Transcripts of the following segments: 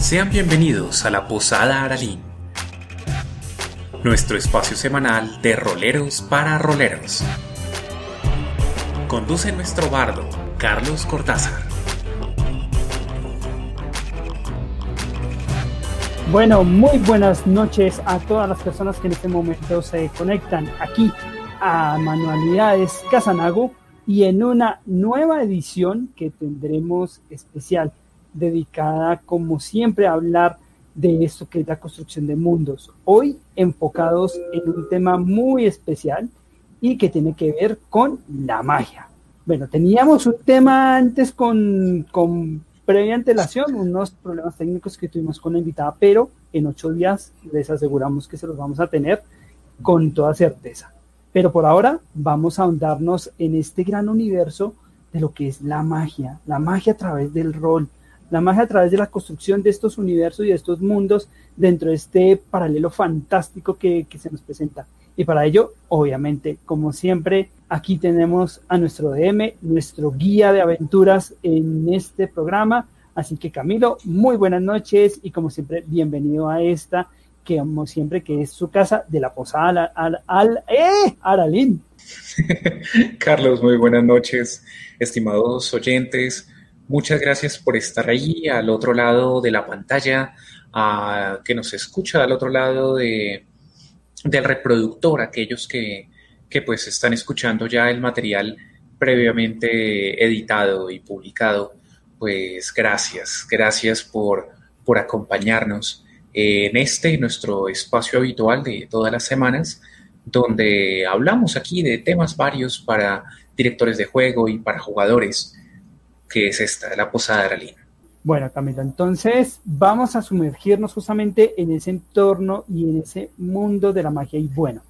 Sean bienvenidos a la Posada Aralín, nuestro espacio semanal de roleros para roleros. Conduce nuestro bardo, Carlos Cortázar. Bueno, muy buenas noches a todas las personas que en este momento se conectan aquí a Manualidades Casanago y en una nueva edición que tendremos especial dedicada, como siempre, a hablar de esto que es la construcción de mundos. Hoy enfocados en un tema muy especial y que tiene que ver con la magia. Bueno, teníamos un tema antes con, con previa antelación, unos problemas técnicos que tuvimos con la invitada, pero en ocho días les aseguramos que se los vamos a tener con toda certeza. Pero por ahora vamos a ahondarnos en este gran universo de lo que es la magia, la magia a través del rol, la magia a través de la construcción de estos universos y de estos mundos dentro de este paralelo fantástico que, se nos presenta. Y para ello, obviamente, como siempre, aquí tenemos a nuestro DM, nuestro guía de aventuras en este programa. Así que Camilo, muy buenas noches y como siempre, bienvenido a esta, que como siempre, que es su casa de la Posada al, al, ¡eh! Aralín. Carlos, muy buenas noches, estimados oyentes. Muchas gracias por estar ahí al otro lado de la pantalla, a, que nos escucha al otro lado de, del reproductor, aquellos que, que pues están escuchando ya el material previamente editado y publicado. Pues gracias, gracias por, por acompañarnos en este, nuestro espacio habitual de todas las semanas, donde hablamos aquí de temas varios para directores de juego y para jugadores que es esta, la Posada de Aralín. Bueno, Camila, entonces vamos a sumergirnos justamente en ese entorno y en ese mundo de la magia. Y bueno,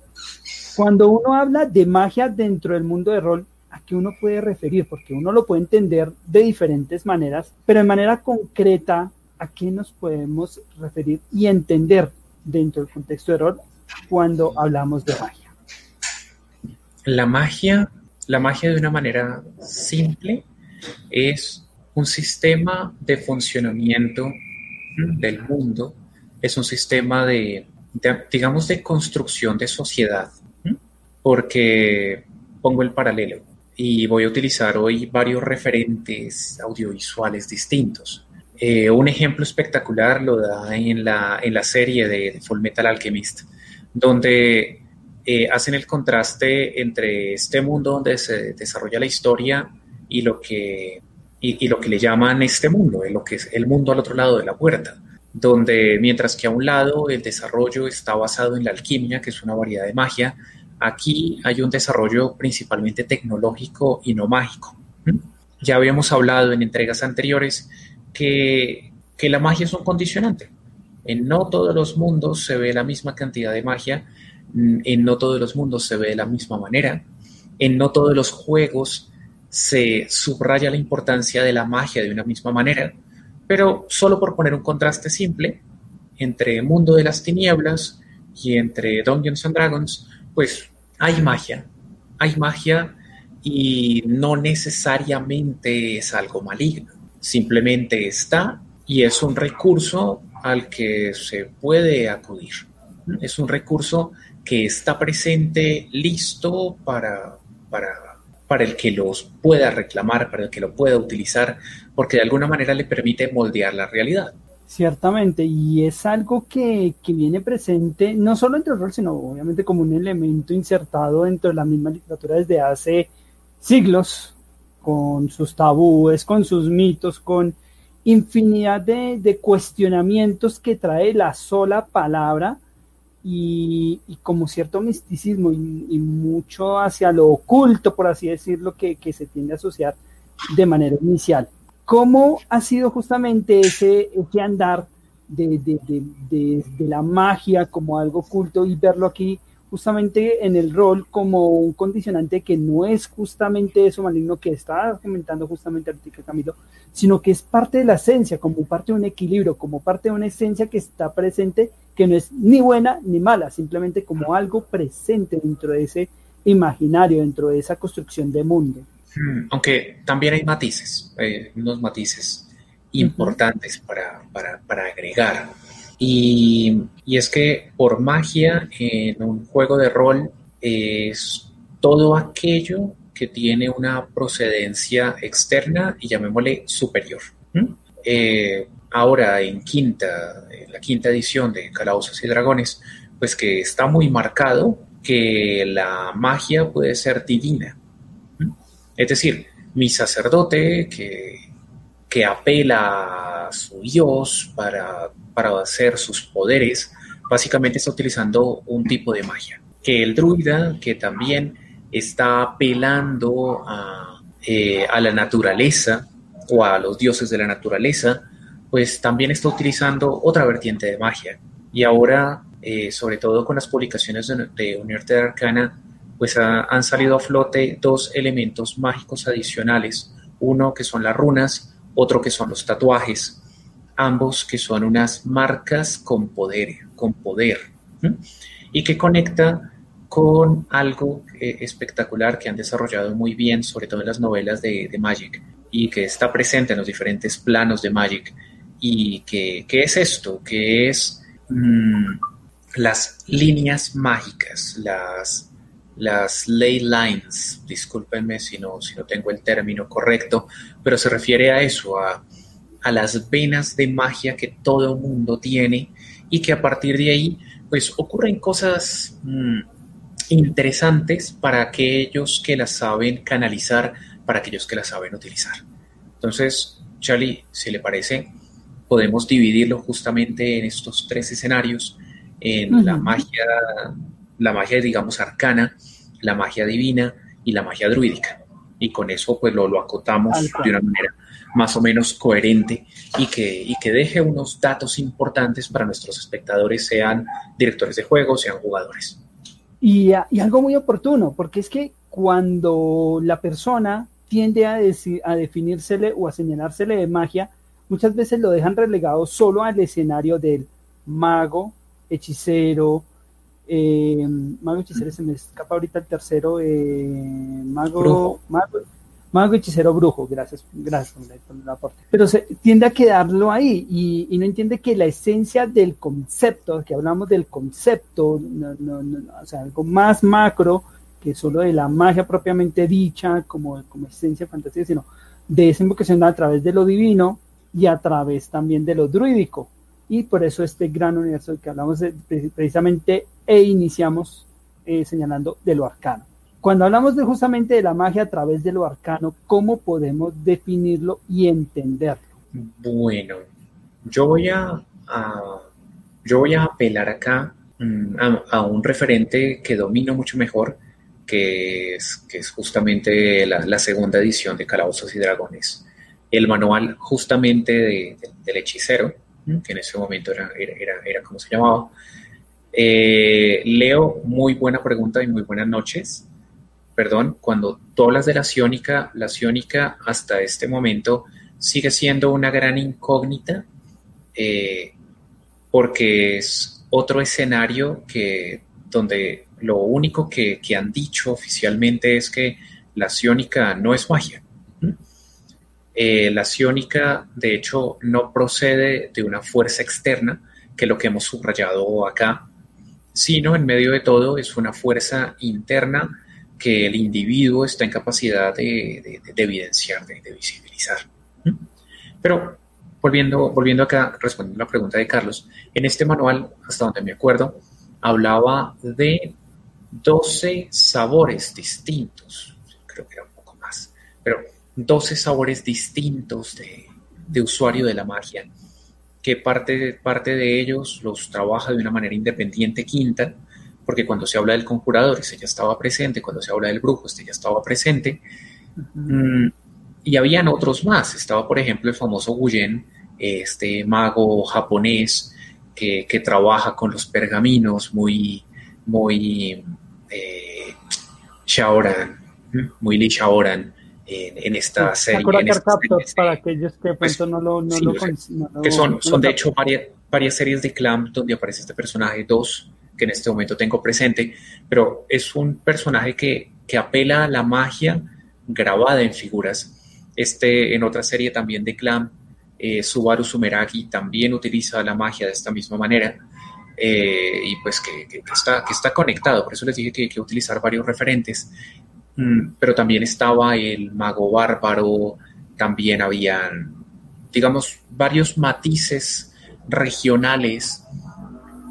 cuando uno habla de magia dentro del mundo de rol, ¿a qué uno puede referir? Porque uno lo puede entender de diferentes maneras, pero de manera concreta, ¿a qué nos podemos referir y entender dentro del contexto de rol cuando hablamos de magia? La magia, la magia de una manera simple es un sistema de funcionamiento del mundo, es un sistema de, digamos, de construcción de sociedad, porque pongo el paralelo y voy a utilizar hoy varios referentes audiovisuales distintos. Eh, un ejemplo espectacular lo da en la, en la serie de, Full Metal Alchemist, donde eh, hacen el contraste entre este mundo donde se desarrolla la historia y lo que, y, lo que le llaman este mundo, lo que es el mundo al otro lado de la puerta, donde mientras que a un lado el desarrollo está basado en la alquimia, que es una variedad de magia, aquí hay un desarrollo principalmente tecnológico y no mágico. Ya habíamos hablado en entregas anteriores que, que la magia es un condicionante. En no todos los mundos se ve la misma cantidad de magia, en no todos los mundos se ve de la misma manera, en no todos los juegos se subraya la importancia de la magia de una misma manera, pero solo por poner un contraste simple entre Mundo de las Tinieblas y entre Dungeons and Dragons, pues hay magia, hay magia y no necesariamente es algo maligno, simplemente está y es un recurso al que se puede acudir. Es un recurso que está presente, listo para, para para el que los pueda reclamar, para el que lo pueda utilizar, porque de alguna manera le permite moldear la realidad. Ciertamente, y es algo que, que viene presente no solo entre el rol, sino obviamente como un elemento insertado dentro de la misma literatura desde hace siglos, con sus tabúes, con sus mitos, con infinidad de, de cuestionamientos que trae la sola palabra y, como cierto misticismo y, mucho hacia lo oculto, por así decirlo, que, que, se tiende a asociar de manera inicial. ¿Cómo ha sido justamente ese, ese andar de, de, de, de, la magia como algo oculto y verlo aquí justamente en el rol como un condicionante que no es justamente eso maligno que está comentando justamente Artica Camilo, sino que es parte de la esencia, como parte de un equilibrio, como parte de una esencia que está presente, que no es ni buena ni mala, simplemente como algo presente dentro de ese imaginario, dentro de esa construcción de mundo. Hmm, aunque también hay matices, eh, unos matices. importantes para, agregar. Y, y, es que por magia en un juego de rol es todo aquello que tiene una procedencia externa y llamémosle superior. Eh, ahora en quinta, la quinta edición de Calabozos y Dragones, pues que está muy marcado que la magia puede ser divina. Es decir, mi sacerdote que, que apela a su Dios para, para hacer sus poderes, básicamente está utilizando un tipo de magia. Que el druida, que también está apelando a, eh, a la naturaleza o a los dioses de la naturaleza, pues también está utilizando otra vertiente de magia. Y ahora, eh, sobre todo con las publicaciones de, de de Arcana, pues han salido a flote dos elementos mágicos adicionales. Uno que son las runas, otro que son los tatuajes. Ambos que son unas marcas con poder, con poder. Y que conecta con algo eh, espectacular que han desarrollado muy bien, sobre todo en las novelas de, Magic, y que está presente en los diferentes planos de Magic. ¿Y que, es esto? Que es mm, las líneas mágicas, las, las ley lines, discúlpenme si no, si no tengo el término correcto, pero se refiere a eso, a, a las venas de magia que todo mundo tiene y que a partir de ahí pues ocurren cosas mm, interesantes para aquellos que las saben canalizar, para aquellos que las saben utilizar. Entonces, Charlie, si le parece, podemos dividirlo justamente en estos tres escenarios, en la magia, la magia, digamos, arcana, la magia divina y la magia druídica. Y con eso, pues, lo, lo acotamos de una manera más o menos coherente y que, y que deje unos datos importantes para nuestros espectadores, sean directores de juegos, sean jugadores. Y, algo muy oportuno, porque es que cuando la persona tiende a, a definírsele o a señalársele de magia, muchas veces lo dejan relegado solo al escenario del mago, hechicero, eh, mago, hechicero, se me escapa ahorita el tercero, eh, mago, mago, Mago, hechicero, brujo, gracias, gracias por el aporte. Pero se tiende a quedarlo ahí y, no entiende que la esencia del concepto, que hablamos del concepto, o sea, algo más macro que solo de la magia propiamente dicha, como, como esencia fantástica, sino de esa invocación a través de lo divino y a través también de lo druídico. Y por eso este gran universo que hablamos precisamente e iniciamos eh, señalando de lo arcano. Cuando hablamos de justamente de la magia a través de lo arcano, ¿cómo podemos definirlo y entenderlo? Bueno, yo voy a, yo voy a apelar acá mm, a, un referente que domino mucho mejor, que es, que es justamente la, segunda edición de Calabozos y Dragones. El manual justamente del hechicero, que en ese momento era, era, era, como se llamaba. Eh, Leo, muy buena pregunta y muy buenas noches perdón, cuando tú hablas de la ciónica, la ciónica hasta este momento sigue siendo una gran incógnita eh, porque es otro escenario que donde lo único que, han dicho oficialmente es que la ciónica no es magia. Eh, la ciónica, de hecho, no procede de una fuerza externa, que es lo que hemos subrayado acá, sino en medio de todo es una fuerza interna que el individuo está en capacidad de, evidenciar, de, visibilizar. Pero volviendo, volviendo acá, respondiendo a la pregunta de Carlos, en este manual, hasta donde me acuerdo, hablaba de 12 sabores distintos, creo que era un poco más, pero 12 sabores distintos de, usuario de la magia, que parte, parte de ellos los trabaja de una manera independiente Quinta, porque cuando se habla del conjurador, este ya estaba presente, cuando se habla del brujo, este ya estaba presente. Mm, y habían otros más. Estaba, por ejemplo, el famoso Guyen, este mago japonés que, trabaja con los pergaminos, muy, muy eh, Shaoran, muy Li Shaoran. En, esta serie. para aquellos que pues, no lo, que son, son de hecho varias, varias series de Clamp donde aparece este personaje, dos, que en este momento tengo presente, pero es un personaje que, apela a la magia grabada en figuras. Este, en otra serie también de Clan, eh, Subaru Sumeragi también utiliza la magia de esta misma manera. Eh, y pues que, está, que está conectado, por eso les dije que hay que utilizar varios referentes, pero también estaba el mago bárbaro, también habían, digamos, varios matices regionales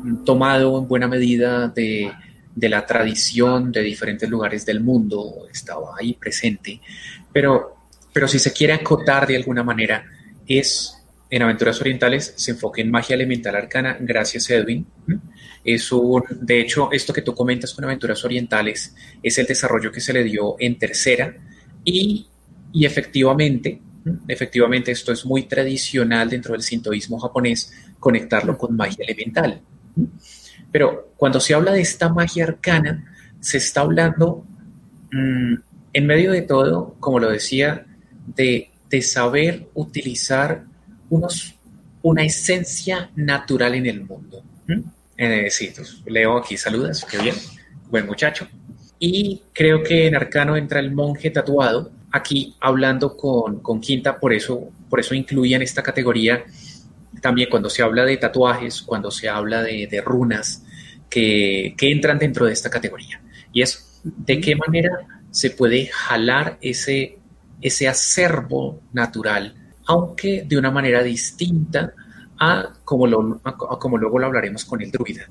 mm, tomado en buena medida de, de la tradición de diferentes lugares del mundo, estaba ahí presente, pero, pero si se quiere acotar de alguna manera, es en Aventuras Orientales se enfoca en magia elemental arcana, gracias Edwin. Es de hecho, esto que tú comentas con Aventuras Orientales es el desarrollo que se le dio en tercera y, y efectivamente, efectivamente esto es muy tradicional dentro del sintoísmo japonés, conectarlo con magia elemental. Pero cuando se habla de esta magia arcana, se está hablando, mm, en medio de todo, como lo decía, de, de saber utilizar unos, una esencia natural en el mundo. Eh, sí, leo aquí, saludas, qué bien, buen muchacho. Y creo que en Arcano entra el monje tatuado, aquí hablando con, con Quinta, por eso, por eso incluía esta categoría también cuando se habla de tatuajes, cuando se habla de, de runas, que, que, entran dentro de esta categoría. Y es de qué manera se puede jalar ese, ese acervo natural aunque de una manera distinta a como, lo, como luego lo hablaremos con el druida.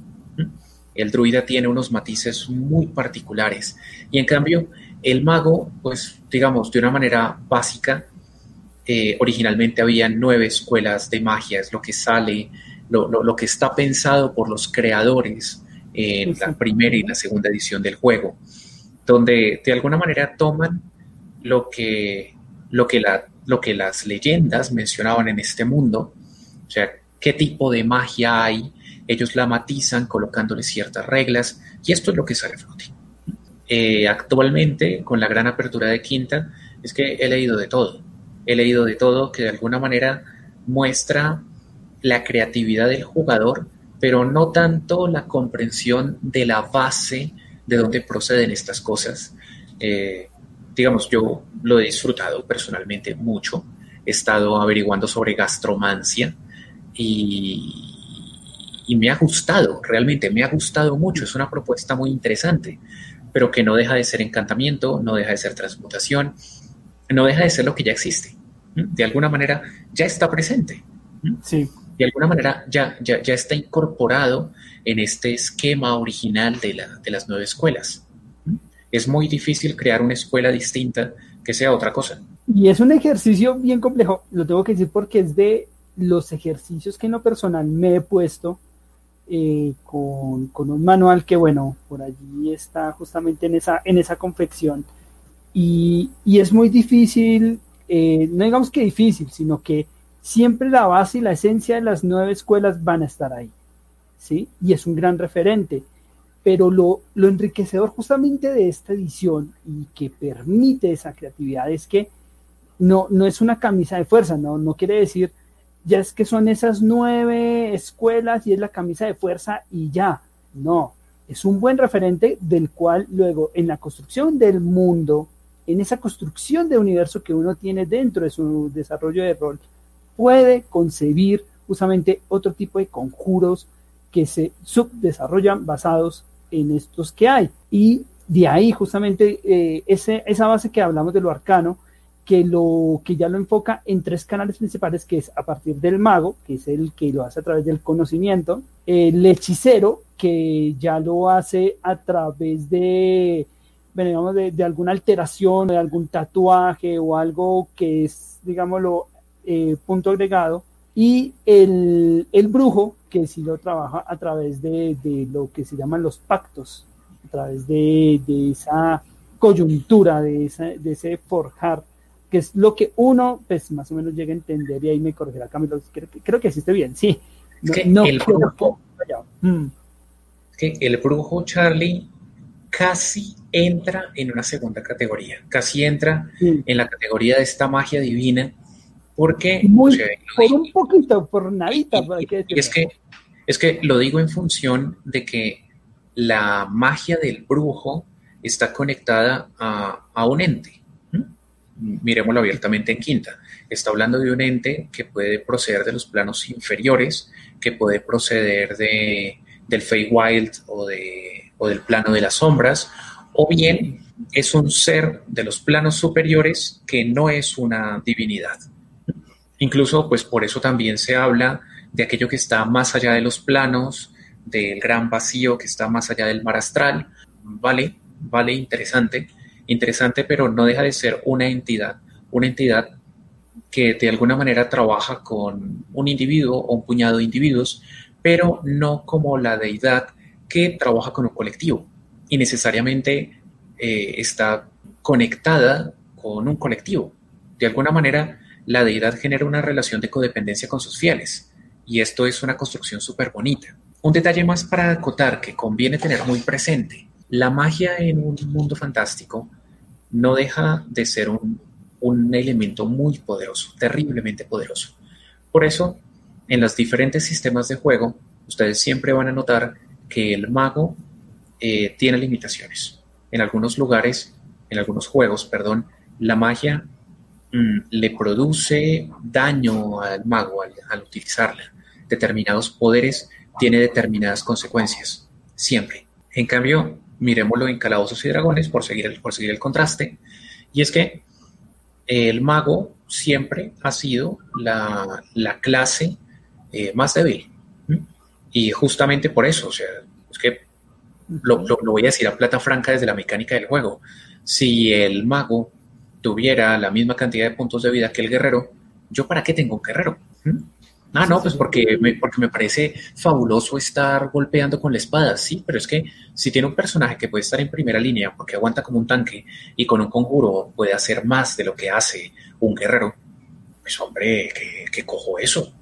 El druida tiene unos matices muy particulares. Y en cambio el mago, pues digamos, de una manera básica, eh, originalmente había nueve escuelas de magia, es lo que sale, lo, lo, que está pensado por los creadores en la primera y la segunda edición del juego, donde de alguna manera toman lo que, lo que la lo que las leyendas mencionaban en este mundo, o sea, qué tipo de magia hay, ellos la matizan colocándole ciertas reglas y esto es lo que sale a flote. Eh, actualmente, con la gran apertura de Quinta, es que he leído de todo. He leído de todo que de alguna manera muestra la creatividad del jugador, pero no tanto la comprensión de la base de dónde proceden estas cosas. Eh, digamos, yo lo he disfrutado personalmente mucho. He estado averiguando sobre gastromancia y, y me ha gustado, realmente me ha gustado mucho. Es una propuesta muy interesante, pero que no deja de ser encantamiento, no deja de ser transmutación, no deja de ser lo que ya existe. De alguna manera ya está presente. Sí. De alguna manera ya, ya, ya está incorporado en este esquema original de, la, de las nueve escuelas es muy difícil crear una escuela distinta que sea otra cosa. Y es un ejercicio bien complejo, lo tengo que decir porque es de los ejercicios que en lo personal me he puesto eh, con, un manual que, bueno, por allí está justamente en esa, en esa confección. Y, es muy difícil, eh, no digamos que difícil, sino que siempre la base y la esencia de las nueve escuelas van a estar ahí. ¿sí? Y es un gran referente pero lo, enriquecedor justamente de esta edición y que permite esa creatividad es que no, no es una camisa de fuerza, no, no quiere decir ya es que son esas nueve escuelas y es la camisa de fuerza y ya, no, es un buen referente del cual luego en la construcción del mundo, en esa construcción de universo que uno tiene dentro de su desarrollo de rol, puede concebir justamente otro tipo de conjuros que se subdesarrollan basados en estos que hay. Y de ahí justamente eh, esa base que hablamos de lo arcano, que, lo, que ya lo enfoca en tres canales principales, que es a partir del mago, que es el que lo hace a través del conocimiento, el hechicero, que ya lo hace a través de, bueno, digamos, de, de alguna alteración, de algún tatuaje o algo que es, digámoslo, eh, punto agregado, y el, el, brujo, que sí lo trabaja a través de, de, lo que se llaman los pactos, a través de, de esa coyuntura, de, esa, de ese forjar, que es lo que uno, pues más o menos llega a entender, y ahí me corregirá Camilo, creo, creo que existe bien, sí. No, que no el, brujo, mm. que el brujo Charlie casi entra en una segunda categoría, casi entra sí. en la categoría de esta magia divina porque... Muy, o sea, por un poquito, por nadita. Y, y, y es, que, es que lo digo en función de que la magia del brujo está conectada a, a un ente. Miremoslo abiertamente en quinta. Está hablando de un ente que puede proceder de los planos inferiores, que puede proceder de, del Feywild o, de, o del plano de las sombras, o bien es un ser de los planos superiores que no es una divinidad. Incluso, pues por eso también se habla de aquello que está más allá de los planos, del gran vacío que está más allá del mar astral. Vale, vale, interesante, interesante, pero no deja de ser una entidad, una entidad que de alguna manera trabaja con un individuo o un puñado de individuos, pero no como la deidad que trabaja con un colectivo y necesariamente eh, está conectada con un colectivo. De alguna manera, la deidad genera una relación de codependencia con sus fieles y esto es una construcción súper bonita. Un detalle más para acotar que conviene tener muy presente. La magia en un mundo fantástico no deja de ser un, un elemento muy poderoso, terriblemente poderoso. Por eso, en los diferentes sistemas de juego, ustedes siempre van a notar que el mago eh, tiene limitaciones. En algunos lugares, en algunos juegos, perdón, la magia mm, le produce daño al mago al, utilizarla. Determinados poderes tiene determinadas consecuencias, siempre. En cambio, miremoslo en Calabozos y Dragones por seguir el, por seguir el contraste, y es que el mago siempre ha sido la, clase eh, más débil. Y justamente por eso, o sea, es que lo, voy a decir a plata franca desde la mecánica del juego. Si el mago tuviera la misma cantidad de puntos de vida que el guerrero, ¿yo para qué tengo un guerrero? ¿Mm? Ah, no, pues porque me, porque me parece fabuloso estar golpeando con la espada, sí, pero es que si tiene un personaje que puede estar en primera línea porque aguanta como un tanque y con un conjuro puede hacer más de lo que hace un guerrero, pues hombre, que, cojo eso.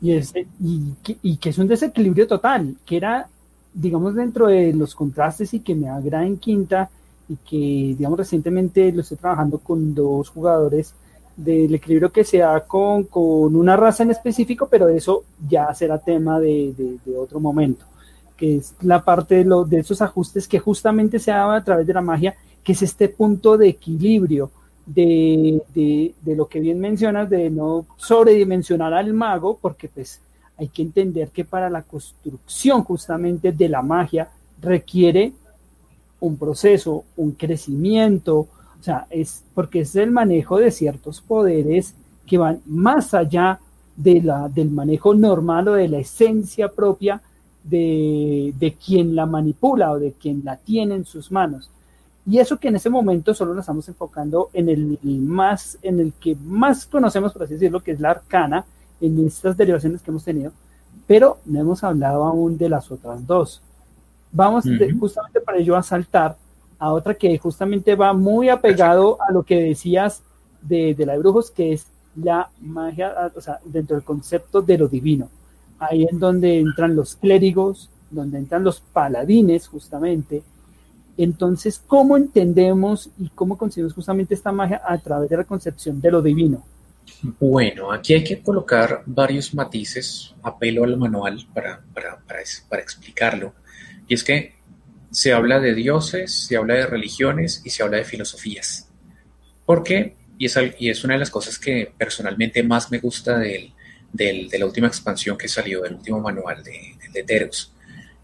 Y, y, y, que es un desequilibrio total, que era digamos, dentro de los contrastes y que me agrada en quinta y que, digamos, recientemente lo estoy trabajando con dos jugadores del equilibrio que se da con, con una raza en específico, pero eso ya será tema de, de, otro momento, que es la parte de, lo, de esos ajustes que justamente se da a través de la magia, que es este punto de equilibrio de, de, lo que bien mencionas, de no sobredimensionar al mago, porque pues hay que entender que para la construcción justamente de la magia requiere un proceso, un crecimiento, sea, es porque es el manejo de ciertos poderes que van más allá de la, del manejo normal o de la esencia propia de, de quien la manipula o de quien la tiene en sus manos. Y eso que en ese momento solo nos estamos enfocando en el más, en el que más conocemos, por así decirlo, que es la arcana, en estas derivaciones que hemos tenido, pero no hemos hablado aún de las otras dos. Vamos justamente para ello a saltar a otra que justamente va muy apegado a lo que decías de, de la de brujos, que es la magia, o sea, dentro del concepto de lo divino. Ahí es donde entran los clérigos, donde entran los paladines, justamente. Entonces, ¿cómo entendemos y cómo concebimos justamente esta magia a través de la concepción de lo divino? Bueno, aquí hay que colocar varios matices, apelo al manual para, para, para, explicarlo. Y es que se habla de dioses, se habla de religiones y se habla de filosofías. ¿Por qué? Y es, y es una de las cosas que personalmente más me gusta del, del, de la última expansión que salió, del último manual de, de.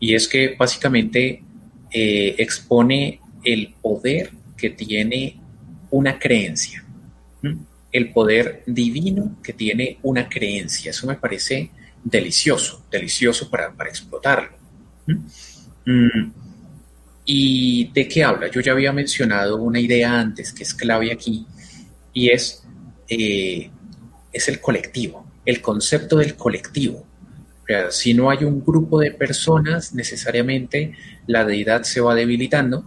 Y es que básicamente eh, expone el poder que tiene una creencia el poder divino que tiene una creencia. Eso me parece delicioso, delicioso para, explotarlo. ¿Mm? Mm. ¿Y de qué habla? Yo ya había mencionado una idea antes que es clave aquí y es, eh, es el colectivo, el concepto del colectivo. si no hay un grupo de personas, necesariamente la deidad se va debilitando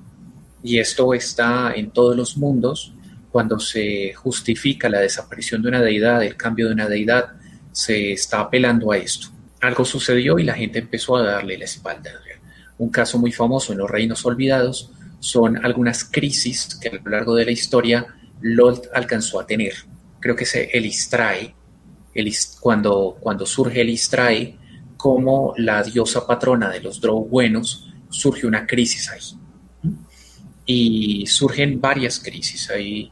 y esto está en todos los mundos cuando se justifica la desaparición de una deidad, el cambio de una deidad, se está apelando a esto. Algo sucedió y la gente empezó a darle la espalda. Un caso muy famoso en los reinos olvidados son algunas crisis que a lo largo de la historia Lord alcanzó a tener. Creo que es el el, cuando, surge el como la diosa patrona de los Drow buenos, surge una crisis ahí. Y surgen varias crisis. Ahí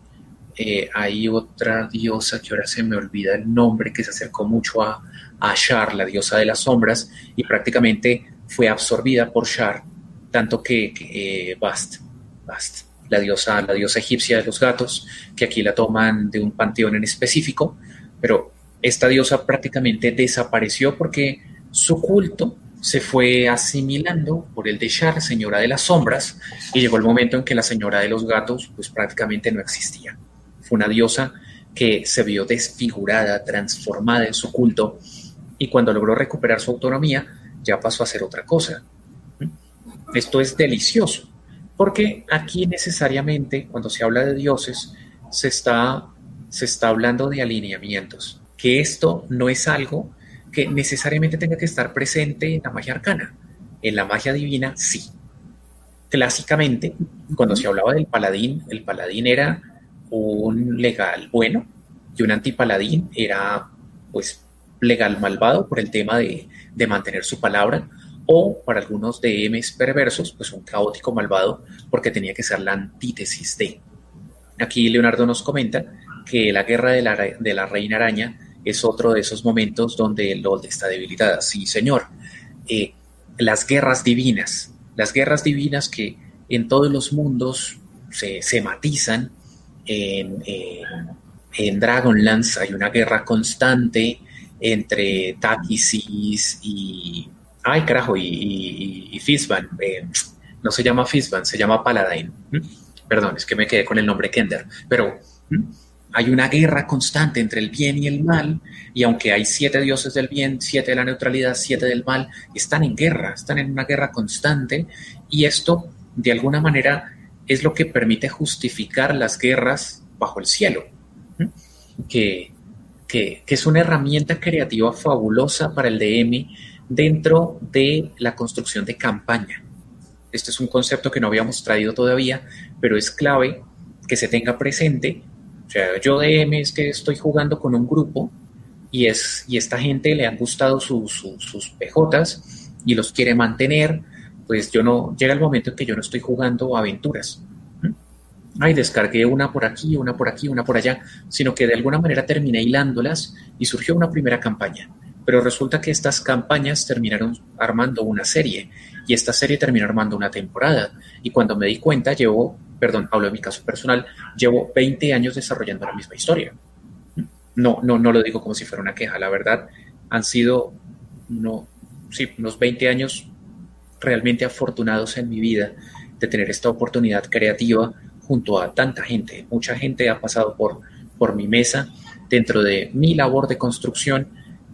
eh, hay otra diosa que ahora se me olvida el nombre, que se acercó mucho a, a Shar, la diosa de las sombras, y prácticamente fue absorbida por Shar, tanto que, eh, Bast, Bast, la diosa, la diosa egipcia de los gatos, que aquí la toman de un panteón en específico, pero esta diosa prácticamente desapareció porque su culto se fue asimilando por el de Shar, señora de las sombras, y llegó el momento en que la señora de los gatos pues prácticamente no existía. Fue una diosa que se vio desfigurada, transformada en su culto, y cuando logró recuperar su autonomía, ya pasó a ser otra cosa. Esto es delicioso, porque aquí necesariamente, cuando se habla de dioses, se está, se está hablando de alineamientos, que esto no es algo que necesariamente tenga que estar presente en la magia arcana. En la magia divina, sí. Clásicamente, cuando se hablaba del paladín, el paladín era un legal bueno y un antipaladín era, pues, legal malvado por el tema de, de mantener su palabra, o para algunos DMs perversos, pues un caótico malvado porque tenía que ser la antítesis de. Aquí Leonardo nos comenta que la guerra de la, de la reina araña es otro de esos momentos donde LOL está debilitada. Sí, señor. Eh, las guerras divinas, las guerras divinas que en todos los mundos se, se matizan. En, en Dragonlance hay una guerra constante entre Takisis y. Ay, carajo, y, y, Fizban. Eh, no se llama Fizban, se llama Paladin. Perdón, es que me quedé con el nombre Kender. Pero hay una guerra constante entre el bien y el mal, y aunque hay siete dioses del bien, siete de la neutralidad, siete del mal, están en guerra, están en una guerra constante, y esto, de alguna manera, es lo que permite justificar las guerras bajo el cielo. Que que, es una herramienta creativa fabulosa para el DM dentro de la construcción de campaña. Este es un concepto que no habíamos traído todavía, pero es clave que se tenga presente. O sea, yo DM es que estoy jugando con un grupo y, es, y esta gente le han gustado sus PJs y los quiere mantener, pues yo no, llega el momento en que yo no estoy jugando aventuras ay, descargué una por aquí, una por aquí, una por allá, sino que de alguna manera terminé hilándolas y surgió una primera campaña. Pero resulta que estas campañas terminaron armando una serie y esta serie terminó armando una temporada. Y cuando me di cuenta, llevo, perdón, hablo de mi caso personal, llevo 20 años desarrollando la misma historia. No, no, no lo digo como si fuera una queja, la verdad, han sido no, sí, unos 20 años realmente afortunados en mi vida de tener esta oportunidad creativa junto a tanta gente. Mucha gente ha pasado por, por mi mesa dentro de mi labor de construcción,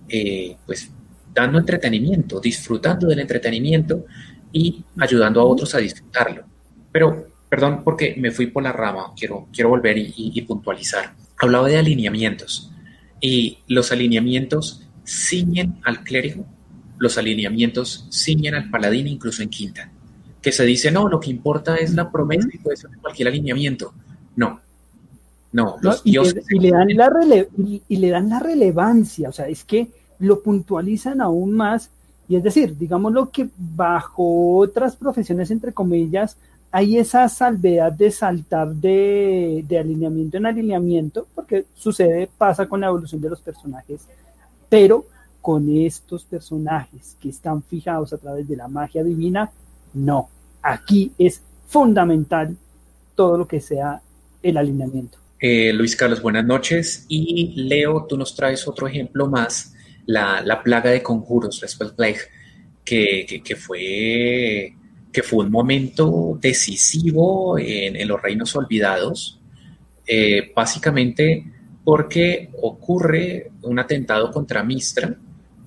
eh, pues dando entretenimiento, disfrutando del entretenimiento y ayudando a otros a disfrutarlo. Pero, perdón porque me fui por la rama, quiero, quiero volver y, puntualizar. Hablaba de alineamientos y los alineamientos ciñen al clérigo, los alineamientos ciñen al paladín incluso en quinta que se dice, no, lo que importa es la promesa y puede ser cualquier alineamiento. No, no, los y, le, dan la y, le dan la relevancia, o sea, es que lo puntualizan aún más, y es decir, digamos lo que bajo otras profesiones, entre comillas, hay esa salvedad de saltar de, de alineamiento en alineamiento, porque sucede, pasa con la evolución de los personajes, pero con estos personajes que están fijados a través de la magia divina, no, aquí es fundamental todo lo que sea el alineamiento. Eh, Luis Carlos, buenas noches. Y Leo, tú nos traes otro ejemplo más, la, plaga de conjuros, la Spell Plague, que, que, fue, que fue un momento decisivo en, los reinos olvidados, eh, básicamente porque ocurre un atentado contra Mistra.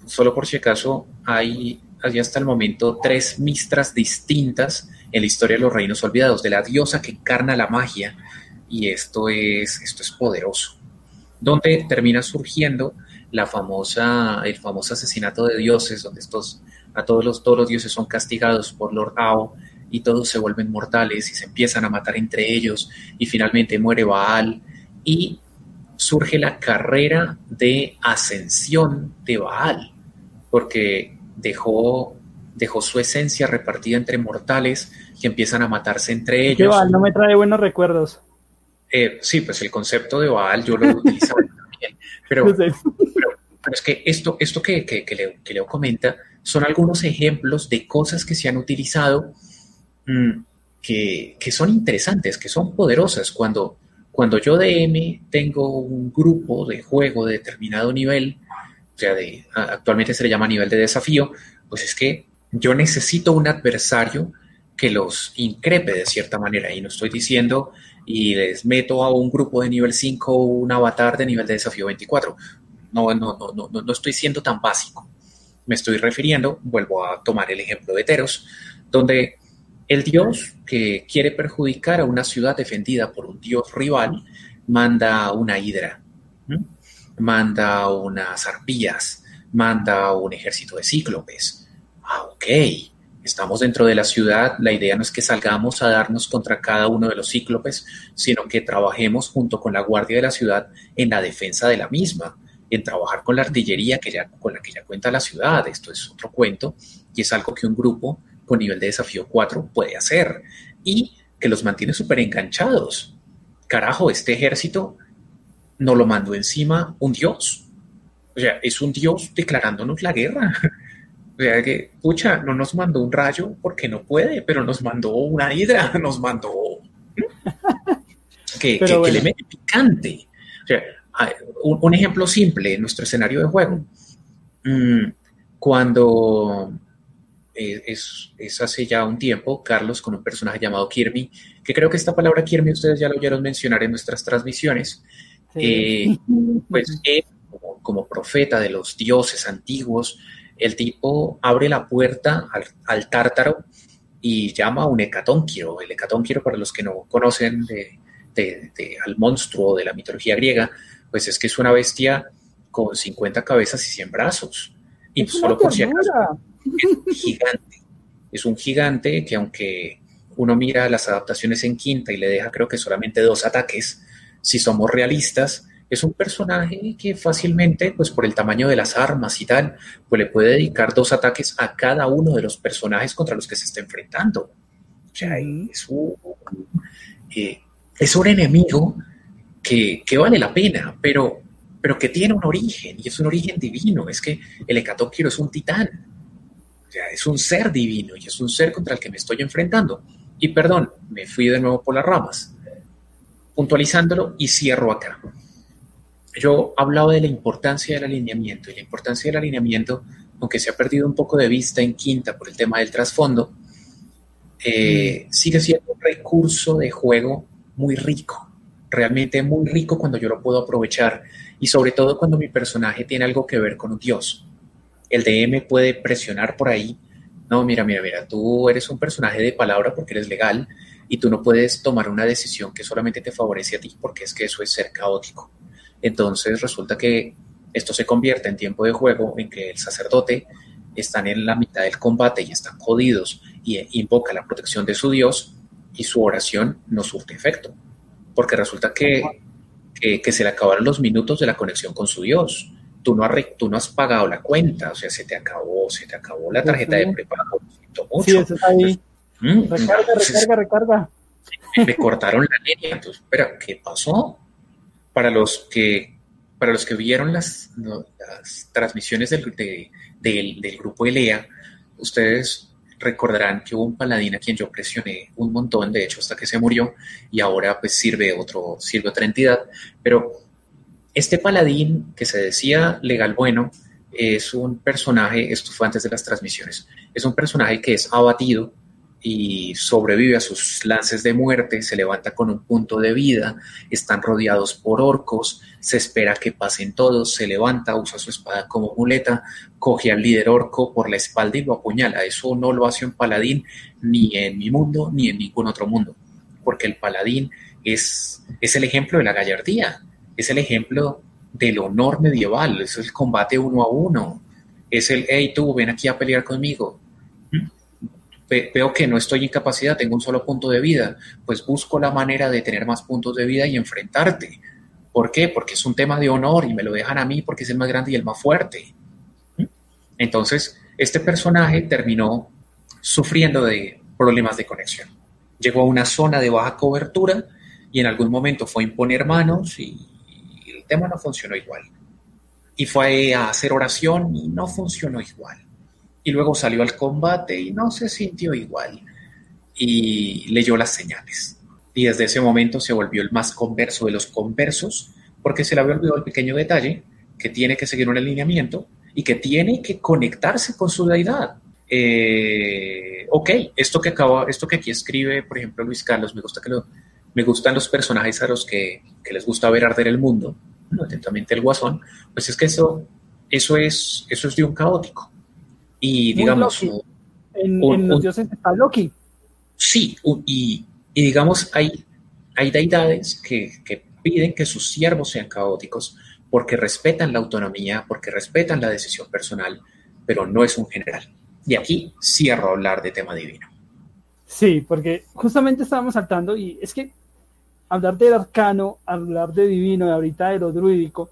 Solo por si acaso hay hay hasta el momento tres mistras distintas en la historia de los reinos olvidados, de la diosa que encarna la magia, y esto es, esto es poderoso. Donde termina surgiendo la famosa, el famoso asesinato de dioses, donde estos, a todos los, todos los dioses son castigados por Lord Ao y todos se vuelven mortales y se empiezan a matar entre ellos y finalmente muere Baal y surge la carrera de ascensión de Baal, porque dejó, dejó su esencia repartida entre mortales que empiezan a matarse entre ellos. no me trae buenos recuerdos. Eh, sí, pues el concepto de Baal yo lo he utilizado también, pero, pero, es que esto, esto que, que, que, Leo, comenta son algunos ejemplos de cosas que se han utilizado mm, que, que, son interesantes, que son poderosas. Cuando, cuando yo DM tengo un grupo de juego de determinado nivel, o sea, de, actualmente se le llama nivel de desafío, pues es que yo necesito un adversario que los increpe de cierta manera. Y no estoy diciendo y les meto a un grupo de nivel 5 un avatar de nivel de desafío 24. No, no, no, no, no estoy siendo tan básico. Me estoy refiriendo, vuelvo a tomar el ejemplo de Teros, donde el dios que quiere perjudicar a una ciudad defendida por un dios rival manda una hidra, manda unas arpías, manda un ejército de cíclopes. Ah, ok, estamos dentro de la ciudad, la idea no es que salgamos a darnos contra cada uno de los cíclopes, sino que trabajemos junto con la guardia de la ciudad en la defensa de la misma, en trabajar con la artillería que ya, con la que ya cuenta la ciudad. Esto es otro cuento y es algo que un grupo con nivel de desafío 4 puede hacer y que los mantiene súper enganchados. Carajo, este ejército no lo mandó encima un dios. O sea, es un dios declarándonos la guerra. O sea que, pucha, no nos mandó un rayo porque no puede, pero nos mandó una hidra, nos mandó que, le mete picante. O sea, un, ejemplo simple en nuestro escenario de juego. Mm, cuando eh, es, es, hace ya un tiempo, Carlos con un personaje llamado Kirby, que creo que esta palabra Kirby ustedes ya lo oyeron mencionar en nuestras transmisiones, eh, pues él, como profeta de los dioses antiguos, el tipo abre la puerta al, tártaro y llama a un hecatónquiro. El hecatónquiro, para los que no conocen de, al monstruo de la mitología griega, pues es que es una bestia con 50 cabezas y 100 brazos. Y solo por si acaso, es un gigante. Es un gigante que aunque uno mira las adaptaciones en quinta y le deja creo que solamente dos ataques, si somos realistas, es un personaje que fácilmente, pues por el tamaño de las armas y tal, pues le puede dedicar dos ataques a cada uno de los personajes contra los que se está enfrentando. O sea, es un, eh, es un enemigo que, vale la pena, pero, pero que tiene un origen, y es un origen divino. Es que el Hecatóquiro es un titán. O sea, es un ser divino y es un ser contra el que me estoy enfrentando. Y perdón, me fui de nuevo por las ramas. Puntualizándolo y cierro acá yo hablaba de la importancia del alineamiento y la importancia del alineamiento, aunque se ha perdido un poco de vista en quinta por el tema del trasfondo, eh, mm. sigue siendo un recurso de juego muy rico, realmente muy rico cuando yo lo puedo aprovechar y sobre todo cuando mi personaje tiene algo que ver con un dios. El DM puede presionar por ahí, no, mira, mira, mira, tú eres un personaje de palabra porque eres legal y tú no puedes tomar una decisión que solamente te favorece a ti porque es que eso es ser caótico entonces resulta que esto se convierte en tiempo de juego en que el sacerdote están en la mitad del combate y están jodidos y invoca la protección de su Dios y su oración no surte efecto. Porque resulta que, que, se le acabaron los minutos de la conexión con su Dios. Tú no, has, tú no has pagado la cuenta, o sea, se te acabó, se te acabó la tarjeta de prepago. Mucho. Sí, eso está ahí. Mm, recarga, recarga, recarga. Me cortaron la línea. Entonces, espera, ¿qué pasó? para los que, para los que vieron las, las transmisiones del, del, grupo ELEA, ustedes recordarán que hubo un paladín a quien yo presioné un montón, de hecho, hasta que se murió, y ahora pues sirve, otro, sirve otra entidad. Pero este paladín que se decía legal bueno es un personaje, esto fue antes de las transmisiones, es un personaje que es abatido y sobrevive a sus lances de muerte, se levanta con un punto de vida, están rodeados por orcos, se espera que pasen todos, se levanta, usa su espada como muleta, coge al líder orco por la espalda y lo apuñala. Eso no lo hace un paladín ni en mi mundo ni en ningún otro mundo, porque el paladín es, es el ejemplo de la gallardía, es el ejemplo del honor medieval, es el combate uno a uno, es el, hey tú, ven aquí a pelear conmigo, veo que no estoy en capacidad, tengo un solo punto de vida, pues busco la manera de tener más puntos de vida y enfrentarte. ¿Por qué? Porque es un tema de honor y me lo dejan a mí porque es el más grande y el más fuerte. Entonces, este personaje terminó sufriendo de problemas de conexión. Llegó a una zona de baja cobertura y en algún momento fue a imponer manos y, el tema no funcionó igual. Y fue a hacer oración y no funcionó igual. Y luego salió al combate y no se sintió igual. Y leyó las señales. Y desde ese momento se volvió el más converso de los conversos porque se le había olvidado el pequeño detalle que tiene que seguir un alineamiento y que tiene que conectarse con su deidad. Eh, ok, esto que acabo, esto que aquí escribe, por ejemplo, Luis Carlos, me gusta que lo, me gustan los personajes a los que, les gusta ver arder el mundo, atentamente el guasón, pues es que eso, eso es, eso es de un caótico. Y digamos, en, los dioses está Loki. Sí, y, digamos, hay, hay deidades que, que piden que sus siervos sean caóticos porque respetan la autonomía, porque respetan la decisión personal, pero no es un general. Y aquí cierro hablar de tema divino. Sí, porque justamente estábamos saltando y es que hablar del arcano, hablar de divino y ahorita de lo druídico,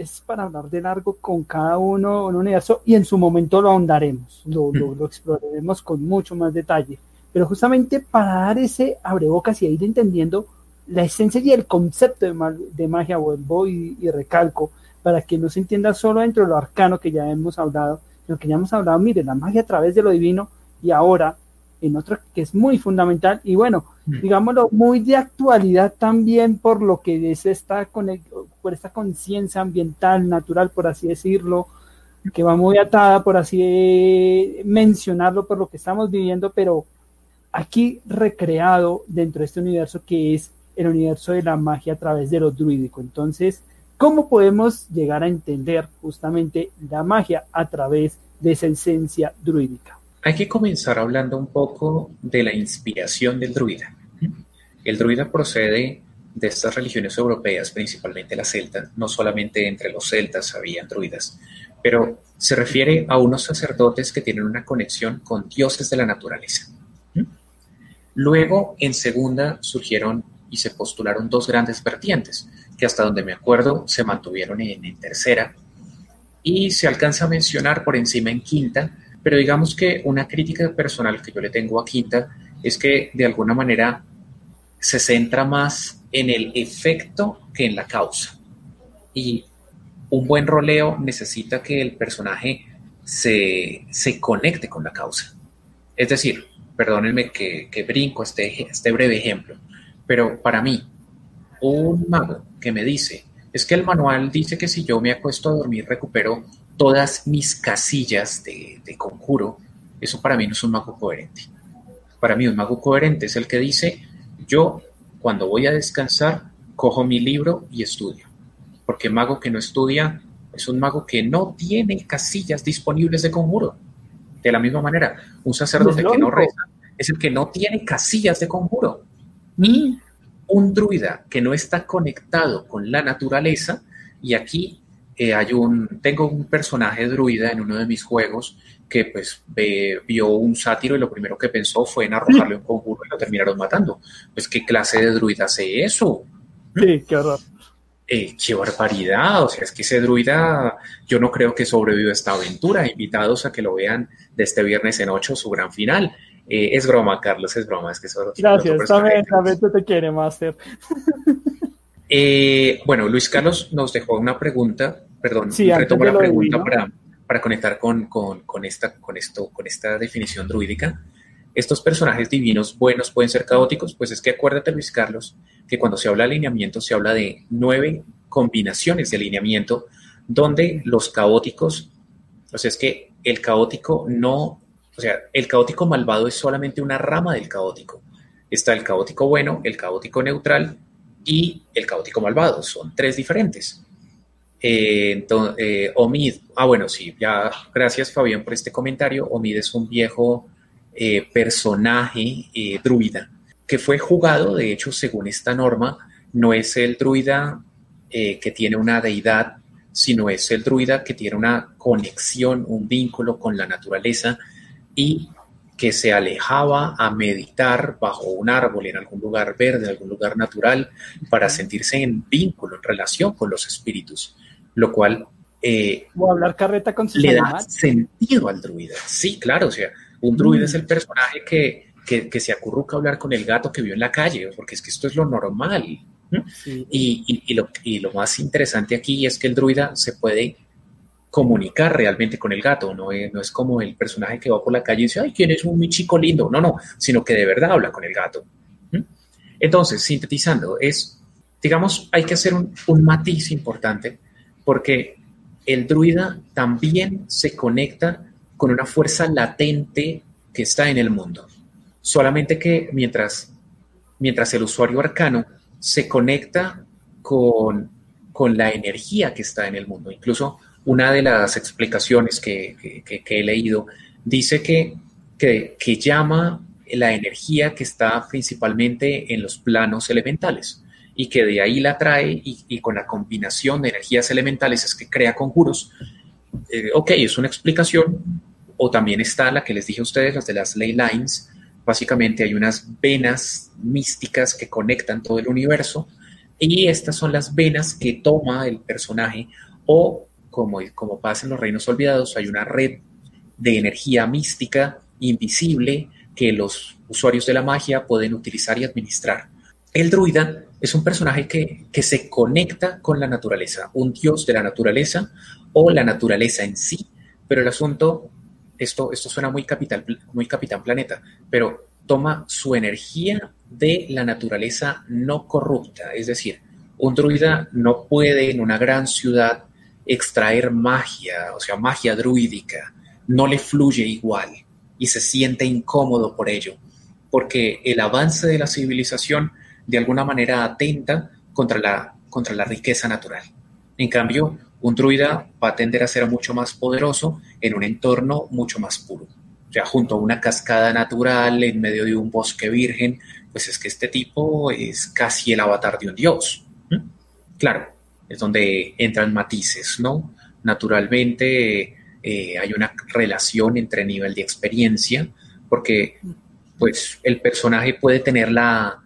es para hablar de largo con cada uno un universo y en su momento lo ahondaremos, lo, lo, exploraremos con mucho más detalle. Pero justamente para dar ese abrebocas y ir entendiendo la esencia y el concepto de, magia, vuelvo y, y, recalco, para que no se entienda solo dentro de lo arcano que ya hemos hablado, sino que ya hemos hablado, mire, la magia a través de lo divino y ahora en otro que es muy fundamental y bueno, mm. Digámoslo, muy de actualidad también por lo que es esta, por esta conciencia ambiental, natural, por así decirlo, que va muy atada, por así mencionarlo, por lo que estamos viviendo, pero aquí recreado dentro de este universo que es el universo de la magia a través de lo druídico. Entonces, ¿cómo podemos llegar a entender justamente la magia a través de esa esencia druídica? Hay que comenzar hablando un poco de la inspiración del druida. El druida procede de estas religiones europeas, principalmente la celta, no solamente entre los celtas había druidas, pero se refiere a unos sacerdotes que tienen una conexión con dioses de la naturaleza. Luego, en segunda, surgieron y se postularon dos grandes vertientes, que hasta donde me acuerdo se mantuvieron en, tercera, y se alcanza a mencionar por encima en quinta, pero digamos que una crítica personal que yo le tengo a quinta es que de alguna manera se centra más en el efecto que en la causa. Y un buen roleo necesita que el personaje se, conecte con la causa. Es decir, perdónenme que, que brinco este, este breve ejemplo, pero para mí, un mago que me dice, es que el manual dice que si yo me acuesto a dormir recupero todas mis casillas de, conjuro, eso para mí no es un mago coherente. Para mí un mago coherente es el que dice, yo cuando voy a descansar, cojo mi libro y estudio. Porque mago que no estudia es un mago que no tiene casillas disponibles de conjuro. De la misma manera, un sacerdote que no reza es el que no tiene casillas de conjuro. Y un druida que no está conectado con la naturaleza, y aquí eh, hay un, tengo un personaje druida en uno de mis juegos que pues vio un sátiro y lo primero que pensó fue en arrojarle un conjuro y lo terminaron matando. Pues qué clase de druida hace eso. Sí, qué horror. Eh, qué barbaridad, o sea, es que ese druida, yo no creo que sobreviva a esta aventura. Invitados a que lo vean de este viernes en 8, su gran final. Eh, es broma, Carlos, es broma, es que solo Gracias, también, también te quiere, Master. Eh, bueno, Luis Carlos nos dejó una pregunta, perdón, sí, retomo la pregunta para, para, conectar con, con, con, esta, con, esto, con esta definición druídica. ¿Estos personajes divinos buenos pueden ser caóticos? Pues es que acuérdate, Luis Carlos, que cuando se habla de alineamiento se habla de nueve combinaciones de alineamiento donde los caóticos, o sea, es que el caótico no o sea, el caótico malvado es solamente una rama del caótico. Está el caótico bueno, el caótico neutral y el caótico malvado. Son tres diferentes. Eh, entonces, eh, Omid, ah bueno, sí, ya gracias Fabián por este comentario. Omid es un viejo eh, personaje druida que fue jugado, de hecho, según esta norma, no es el druida que tiene una deidad, sino es el druida que tiene una conexión, un vínculo con la naturaleza y que se alejaba a meditar bajo un árbol en algún lugar verde, en algún lugar natural, para sentirse en vínculo, en relación con los espíritus, lo cual eh, o hablar carreta con le da sentido al druida. Sí, claro, o sea, un druida es el personaje que, que, se acurruca a hablar con el gato que vio en la calle, porque es que esto es lo normal. Y, lo, y lo más interesante aquí es que el druida se puede comunicar realmente con el gato, no es, no es como el personaje que va por la calle y dice, ay, ¿quién es un chico lindo? No, no, sino que de verdad habla con el gato. Entonces, sintetizando, es, digamos, hay que hacer un, un matiz importante porque el druida también se conecta con una fuerza latente que está en el mundo. Solamente que mientras, mientras el usuario arcano se conecta con, con la energía que está en el mundo. Incluso una de las explicaciones que, he leído dice que, que, llama la energía que está principalmente en los planos elementales y que de ahí la trae y, con la combinación de energías elementales es que crea conjuros. Eh, ok, es una explicación. O también está la que les dije a ustedes, las de las ley lines. Básicamente hay unas venas místicas que conectan todo el universo y estas son las venas que toma el personaje o como, como pasa en los reinos olvidados, hay una red de energía mística invisible que los usuarios de la magia pueden utilizar y administrar. El druida es un personaje que, que, se conecta con la naturaleza, un dios de la naturaleza o la naturaleza en sí, pero el asunto, esto, esto suena muy, capital, muy capitán planeta, pero toma su energía de la naturaleza no corrupta, es decir, un druida no puede en una gran ciudad extraer magia, o sea, magia druídica, no le fluye igual y se siente incómodo por ello, porque el avance de la civilización de alguna manera atenta contra la, contra la riqueza natural. En cambio, un druida va a tender a ser mucho más poderoso en un entorno mucho más puro. Sea, junto a una cascada natural en medio de un bosque virgen, pues es que este tipo es casi el avatar de un dios. Claro, es donde entran matices, ¿no? Naturalmente eh, hay una relación entre nivel de experiencia, porque pues el personaje puede tener la,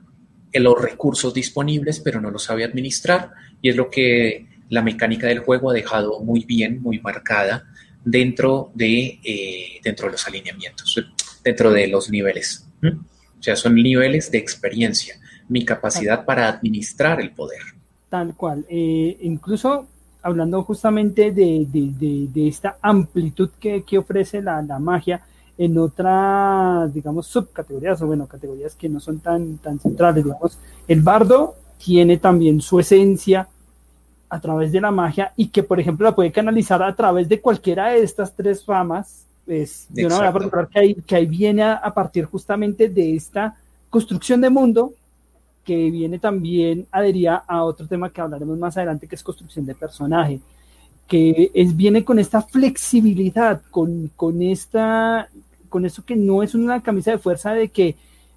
los recursos disponibles, pero no los sabe administrar, y es lo que la mecánica del juego ha dejado muy bien, muy marcada dentro de, eh, dentro de los alineamientos, dentro de los niveles. O sea, son niveles de experiencia, mi capacidad para administrar el poder. Tal cual. Eh, incluso hablando justamente de, esta amplitud que, ofrece la, magia en otras, digamos, subcategorías o bueno, categorías que no son tan, tan centrales, digamos, el bardo tiene también su esencia a través de la magia y que, por ejemplo, la puede canalizar a través de cualquiera de estas tres ramas, pues, de una manera particular que ahí, que ahí viene a partir justamente de esta construcción de mundo que viene también adhería a otro tema que hablaremos más adelante, que es construcción de personaje, que es, viene con esta flexibilidad, con, con, esta, con eso que no es una camisa de fuerza de que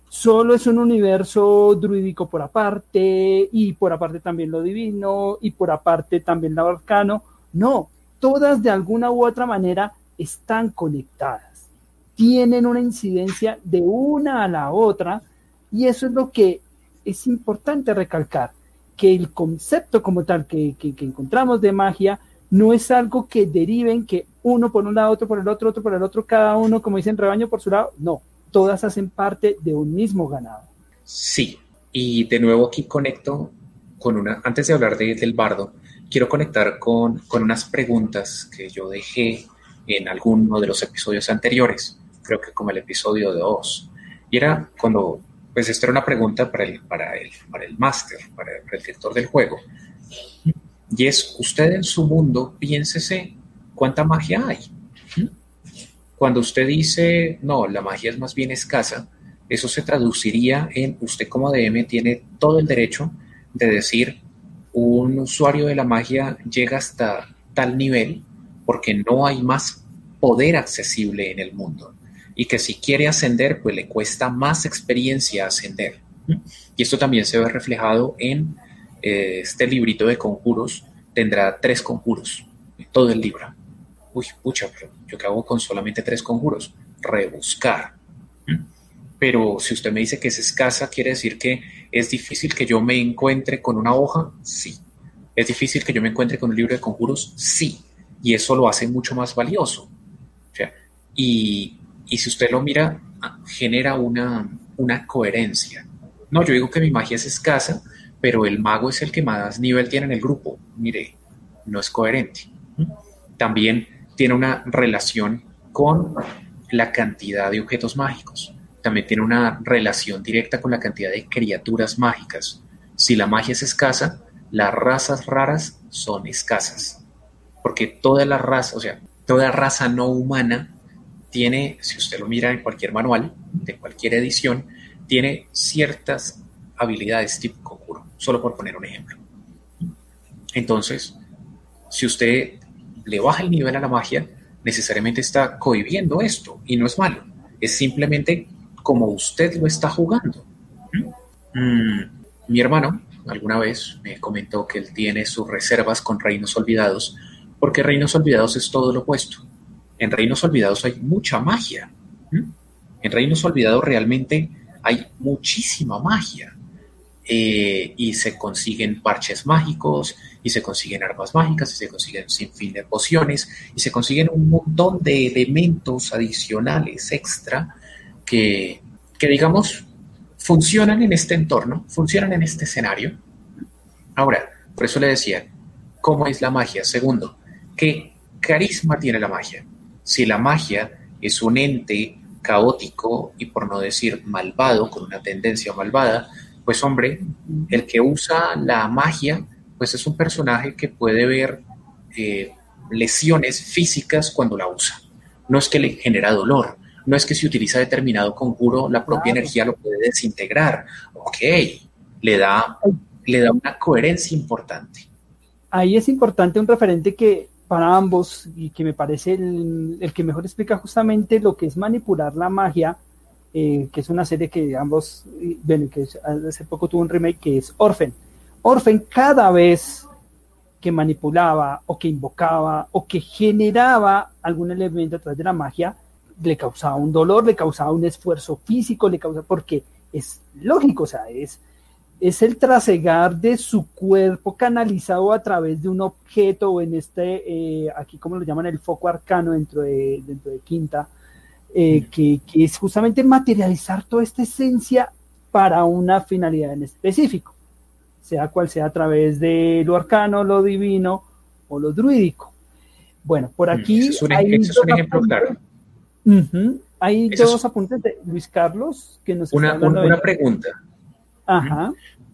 solo es un universo druídico por aparte, y por aparte también lo divino, y por aparte también lo arcano. No, todas de alguna u otra manera están conectadas, tienen una incidencia de una a la otra, y eso es lo que es importante recalcar que el concepto como tal que, encontramos de magia no es algo que deriven que uno por un lado, otro por el otro, otro por el otro, cada uno, como dicen, rebaño por su lado. No, todas hacen parte de un mismo ganado. Sí, y de nuevo aquí conecto con una, antes de hablar de, del bardo, quiero conectar con, con unas preguntas que yo dejé en alguno de los episodios anteriores, creo que como el episodio de Oz. Y era cuando pues esta era una pregunta para el, para el, para el máster, para, el director del juego. Y es, usted en su mundo, piénsese cuánta magia hay. Cuando usted dice, no, la magia es más bien escasa, eso se traduciría en, usted como DM tiene todo el derecho de decir, un usuario de la magia llega hasta tal nivel porque no hay más poder accesible en el mundo y que si quiere ascender, pues le cuesta más experiencia ascender. Y esto también se ve reflejado en eh, este librito de conjuros, tendrá tres conjuros, todo el libro. Uy, pucha, pero yo qué hago con solamente tres conjuros? Rebuscar. Pero si usted me dice que es escasa, quiere decir que es difícil que yo me encuentre con una hoja, sí. Es difícil que yo me encuentre con un libro de conjuros, sí. Y eso lo hace mucho más valioso. O sea, y y si usted lo mira genera una, una coherencia. No, yo digo que mi magia es escasa, pero el mago es el que más nivel tiene en el grupo. Mire, no es coherente. También tiene una relación con la cantidad de objetos mágicos. También tiene una relación directa con la cantidad de criaturas mágicas. Si la magia es escasa, las razas raras son escasas. Porque toda la raza, o sea, toda raza no humana tiene, si usted lo mira en cualquier manual, de cualquier edición, tiene ciertas habilidades tipo solo por poner un ejemplo. Entonces, si usted le baja el nivel a la magia, necesariamente está cohibiendo esto y no es malo. Es simplemente como usted lo está jugando. Mm, mi hermano alguna vez me comentó que él tiene sus reservas con Reinos Olvidados, porque Reinos Olvidados es todo lo opuesto. En Reinos Olvidados hay mucha magia. En Reinos Olvidados realmente hay muchísima magia. Eh, y se consiguen parches mágicos, y se consiguen armas mágicas, y se consiguen sin fin de pociones, y se consiguen un montón de elementos adicionales extra que, que digamos, funcionan en este entorno, funcionan en este escenario. Ahora, por eso le decía, ¿cómo es la magia? Segundo, ¿qué carisma tiene la magia? Si la magia es un ente caótico y por no decir malvado, con una tendencia malvada, pues hombre, el que usa la magia, pues es un personaje que puede ver eh, lesiones físicas cuando la usa. No es que le genera dolor, no es que si utiliza determinado conjuro, la propia energía lo puede desintegrar. Ok, le da, le da una coherencia importante. Ahí es importante un referente que para ambos y que me parece el, que mejor explica justamente lo que es manipular la magia, eh, que es una serie que ambos, ven, que hace poco tuvo un remake que es Orphan. Orphan cada vez que manipulaba o que invocaba o que generaba algún elemento a través de la magia, le causaba un dolor, le causaba un esfuerzo físico, le causaba, porque es lógico, o sea, es, es el trasegar de su cuerpo canalizado a través de un objeto o en este, eh, aquí como lo llaman el foco arcano dentro de, dentro de Quinta, eh, que, es justamente materializar toda esta esencia para una finalidad en específico, sea cual sea a través de lo arcano, lo divino o lo druídico. Bueno, por mm, aquí... es un, hay es un ejemplo claro. Hay dos apuntes de Luis Carlos que nos Una, una pregunta. Ajá.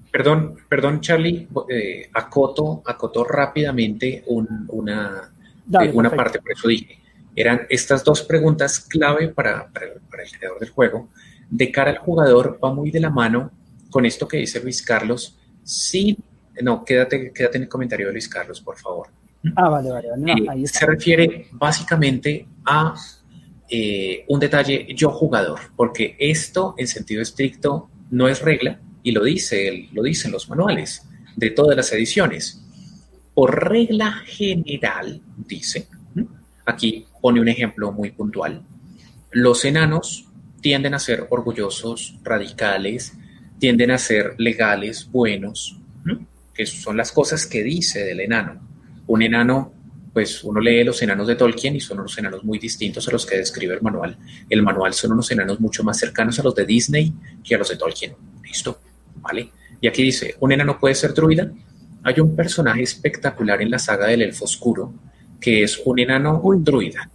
Perdón, perdón, Charlie, eh, acoto, acoto rápidamente una, eh, una parte, por eso dije. Eran estas dos preguntas clave para, para, el creador del juego. De cara al jugador, va muy de la mano con esto que dice Luis Carlos. Sí, no, quédate, quédate en el comentario de Luis Carlos, por favor. Ah, vale, vale. Eh, se refiere básicamente a un detalle yo jugador, porque esto en sentido estricto no es regla, y lo dice, lo dicen los manuales de todas las ediciones. Por regla general, dice, aquí pone un ejemplo muy puntual, los enanos tienden a ser orgullosos, radicales, tienden a ser legales, buenos, que son las cosas que dice del enano. Un enano, pues uno lee los enanos de Tolkien y son unos enanos muy distintos a los que describe el manual. El manual son unos enanos mucho más cercanos a los de Disney que a los de Tolkien. ¿Listo? ¿vale? Y aquí dice, un enano puede ser druida. Hay un personaje espectacular en la saga del Elfo Oscuro, que es un enano un druida.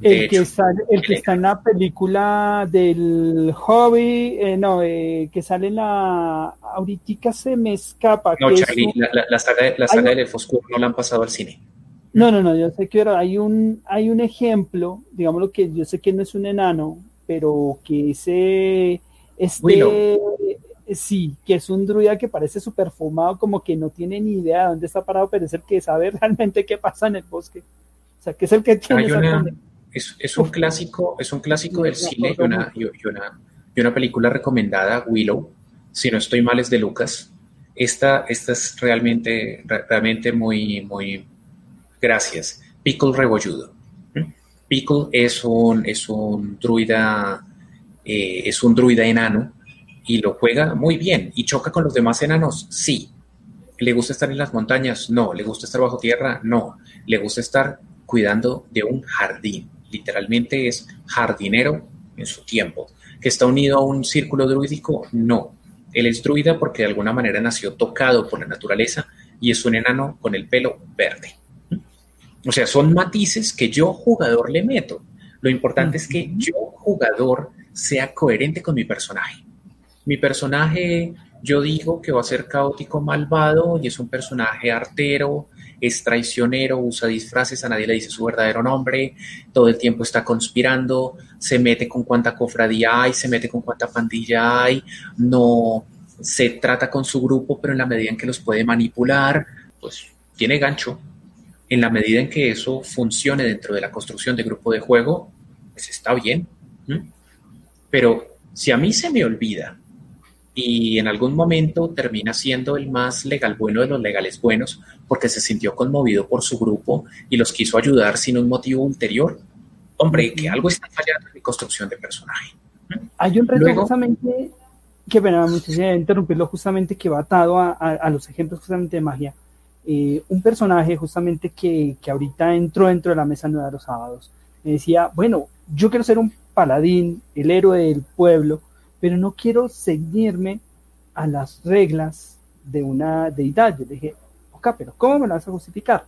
El que, sale, el que está en la película del hobby, eh, no, eh, que sale en la. Ahorita se me escapa. No, Charlie, la, saga, la saga del Elfo Oscuro no la han pasado al cine. No, no, no, yo sé que hay un, hay un ejemplo, digámoslo que yo sé que no es un enano, pero que ese, este, Sí, que es un druida que parece súper fumado, como que no tiene ni idea de dónde está parado, pero es el que sabe realmente qué pasa en el bosque. O sea, que es el que tiene es, un clásico, es un clásico del cine y una, y, una, y una película recomendada, Willow, si no estoy mal es de Lucas. Esta, esta es realmente, realmente muy, muy, gracias. Pickle Rebolludo. Pickle es un, es un druida, eh, es un druida enano y lo juega muy bien y choca con los demás enanos, sí. ¿Le gusta estar en las montañas? No. ¿Le gusta estar bajo tierra? No. ¿Le gusta estar cuidando de un jardín? Literalmente es jardinero en su tiempo. ¿Que está unido a un círculo druídico? No. Él es druida porque de alguna manera nació tocado por la naturaleza y es un enano con el pelo verde. O sea, son matices que yo jugador le meto. Lo importante es que yo jugador sea coherente con mi personaje. Mi personaje, yo digo que va a ser caótico, malvado y es un personaje artero, es traicionero, usa disfraces, a nadie le dice su verdadero nombre, todo el tiempo está conspirando, se mete con cuánta cofradía hay, se mete con cuánta pandilla hay, no se trata con su grupo, pero en la medida en que los puede manipular, pues tiene gancho. En la medida en que eso funcione dentro de la construcción de grupo de juego, pues está bien. Pero si a mí se me olvida y en algún momento termina siendo el más legal bueno de los legales buenos porque se sintió conmovido por su grupo y los quiso ayudar sin un motivo ulterior. Hombre, que algo está fallando en mi construcción de personaje. Hay un reto justamente, que bueno, me interrumpirlo justamente que va atado a, los ejemplos justamente de magia. Eh, un personaje justamente que, que, ahorita entró dentro de la mesa nueva de los sábados. Me decía, bueno, yo quiero ser un paladín, el héroe del pueblo, pero no quiero seguirme a las reglas de una deidad. Yo dije, ok, pero ¿cómo me lo vas a justificar?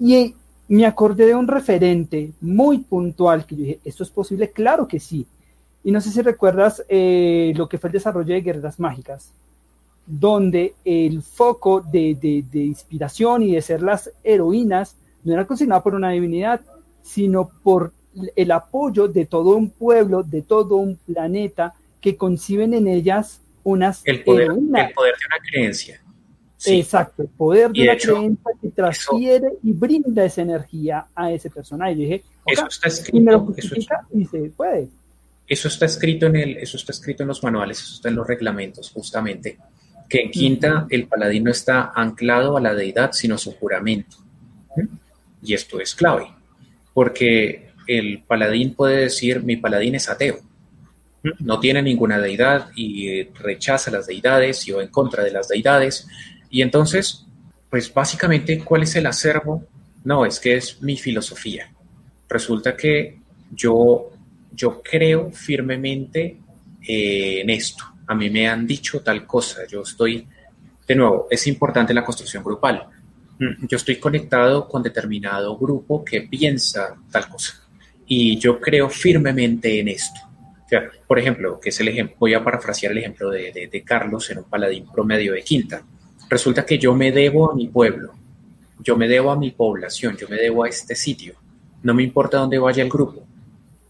Y me acordé de un referente muy puntual que yo dije, ¿esto es posible? Claro que sí. Y no sé si recuerdas eh, lo que fue el desarrollo de Guerreras Mágicas, donde el foco de, de, inspiración y de ser las heroínas no era consignado por una divinidad, sino por el apoyo de todo un pueblo, de todo un planeta, que conciben en ellas unas el poder, el poder de una creencia. Exacto, el poder de, una creencia que transfiere y brinda esa energía a ese personaje. Y dije, eso está escrito, eso, y se puede. Eso está escrito en el, eso está escrito en los manuales, eso está en los reglamentos, justamente. Que en quinta el paladín no está anclado a la deidad, sino su juramento. Y esto es clave, porque el paladín puede decir, mi paladín es ateo no tiene ninguna deidad y rechaza las deidades y o en contra de las deidades. Y entonces, pues básicamente, ¿cuál es el acervo? No, es que es mi filosofía. Resulta que yo, yo creo firmemente eh, en esto. A mí me han dicho tal cosa. Yo estoy, de nuevo, es importante la construcción grupal. Mm, yo estoy conectado con determinado grupo que piensa tal cosa. Y yo creo firmemente en esto por ejemplo, que es el ejemplo, voy a parafrasear el ejemplo de, Carlos en un paladín promedio de quinta. Resulta que yo me debo a mi pueblo, yo me debo a mi población, yo me debo a este sitio. No me importa dónde vaya el grupo.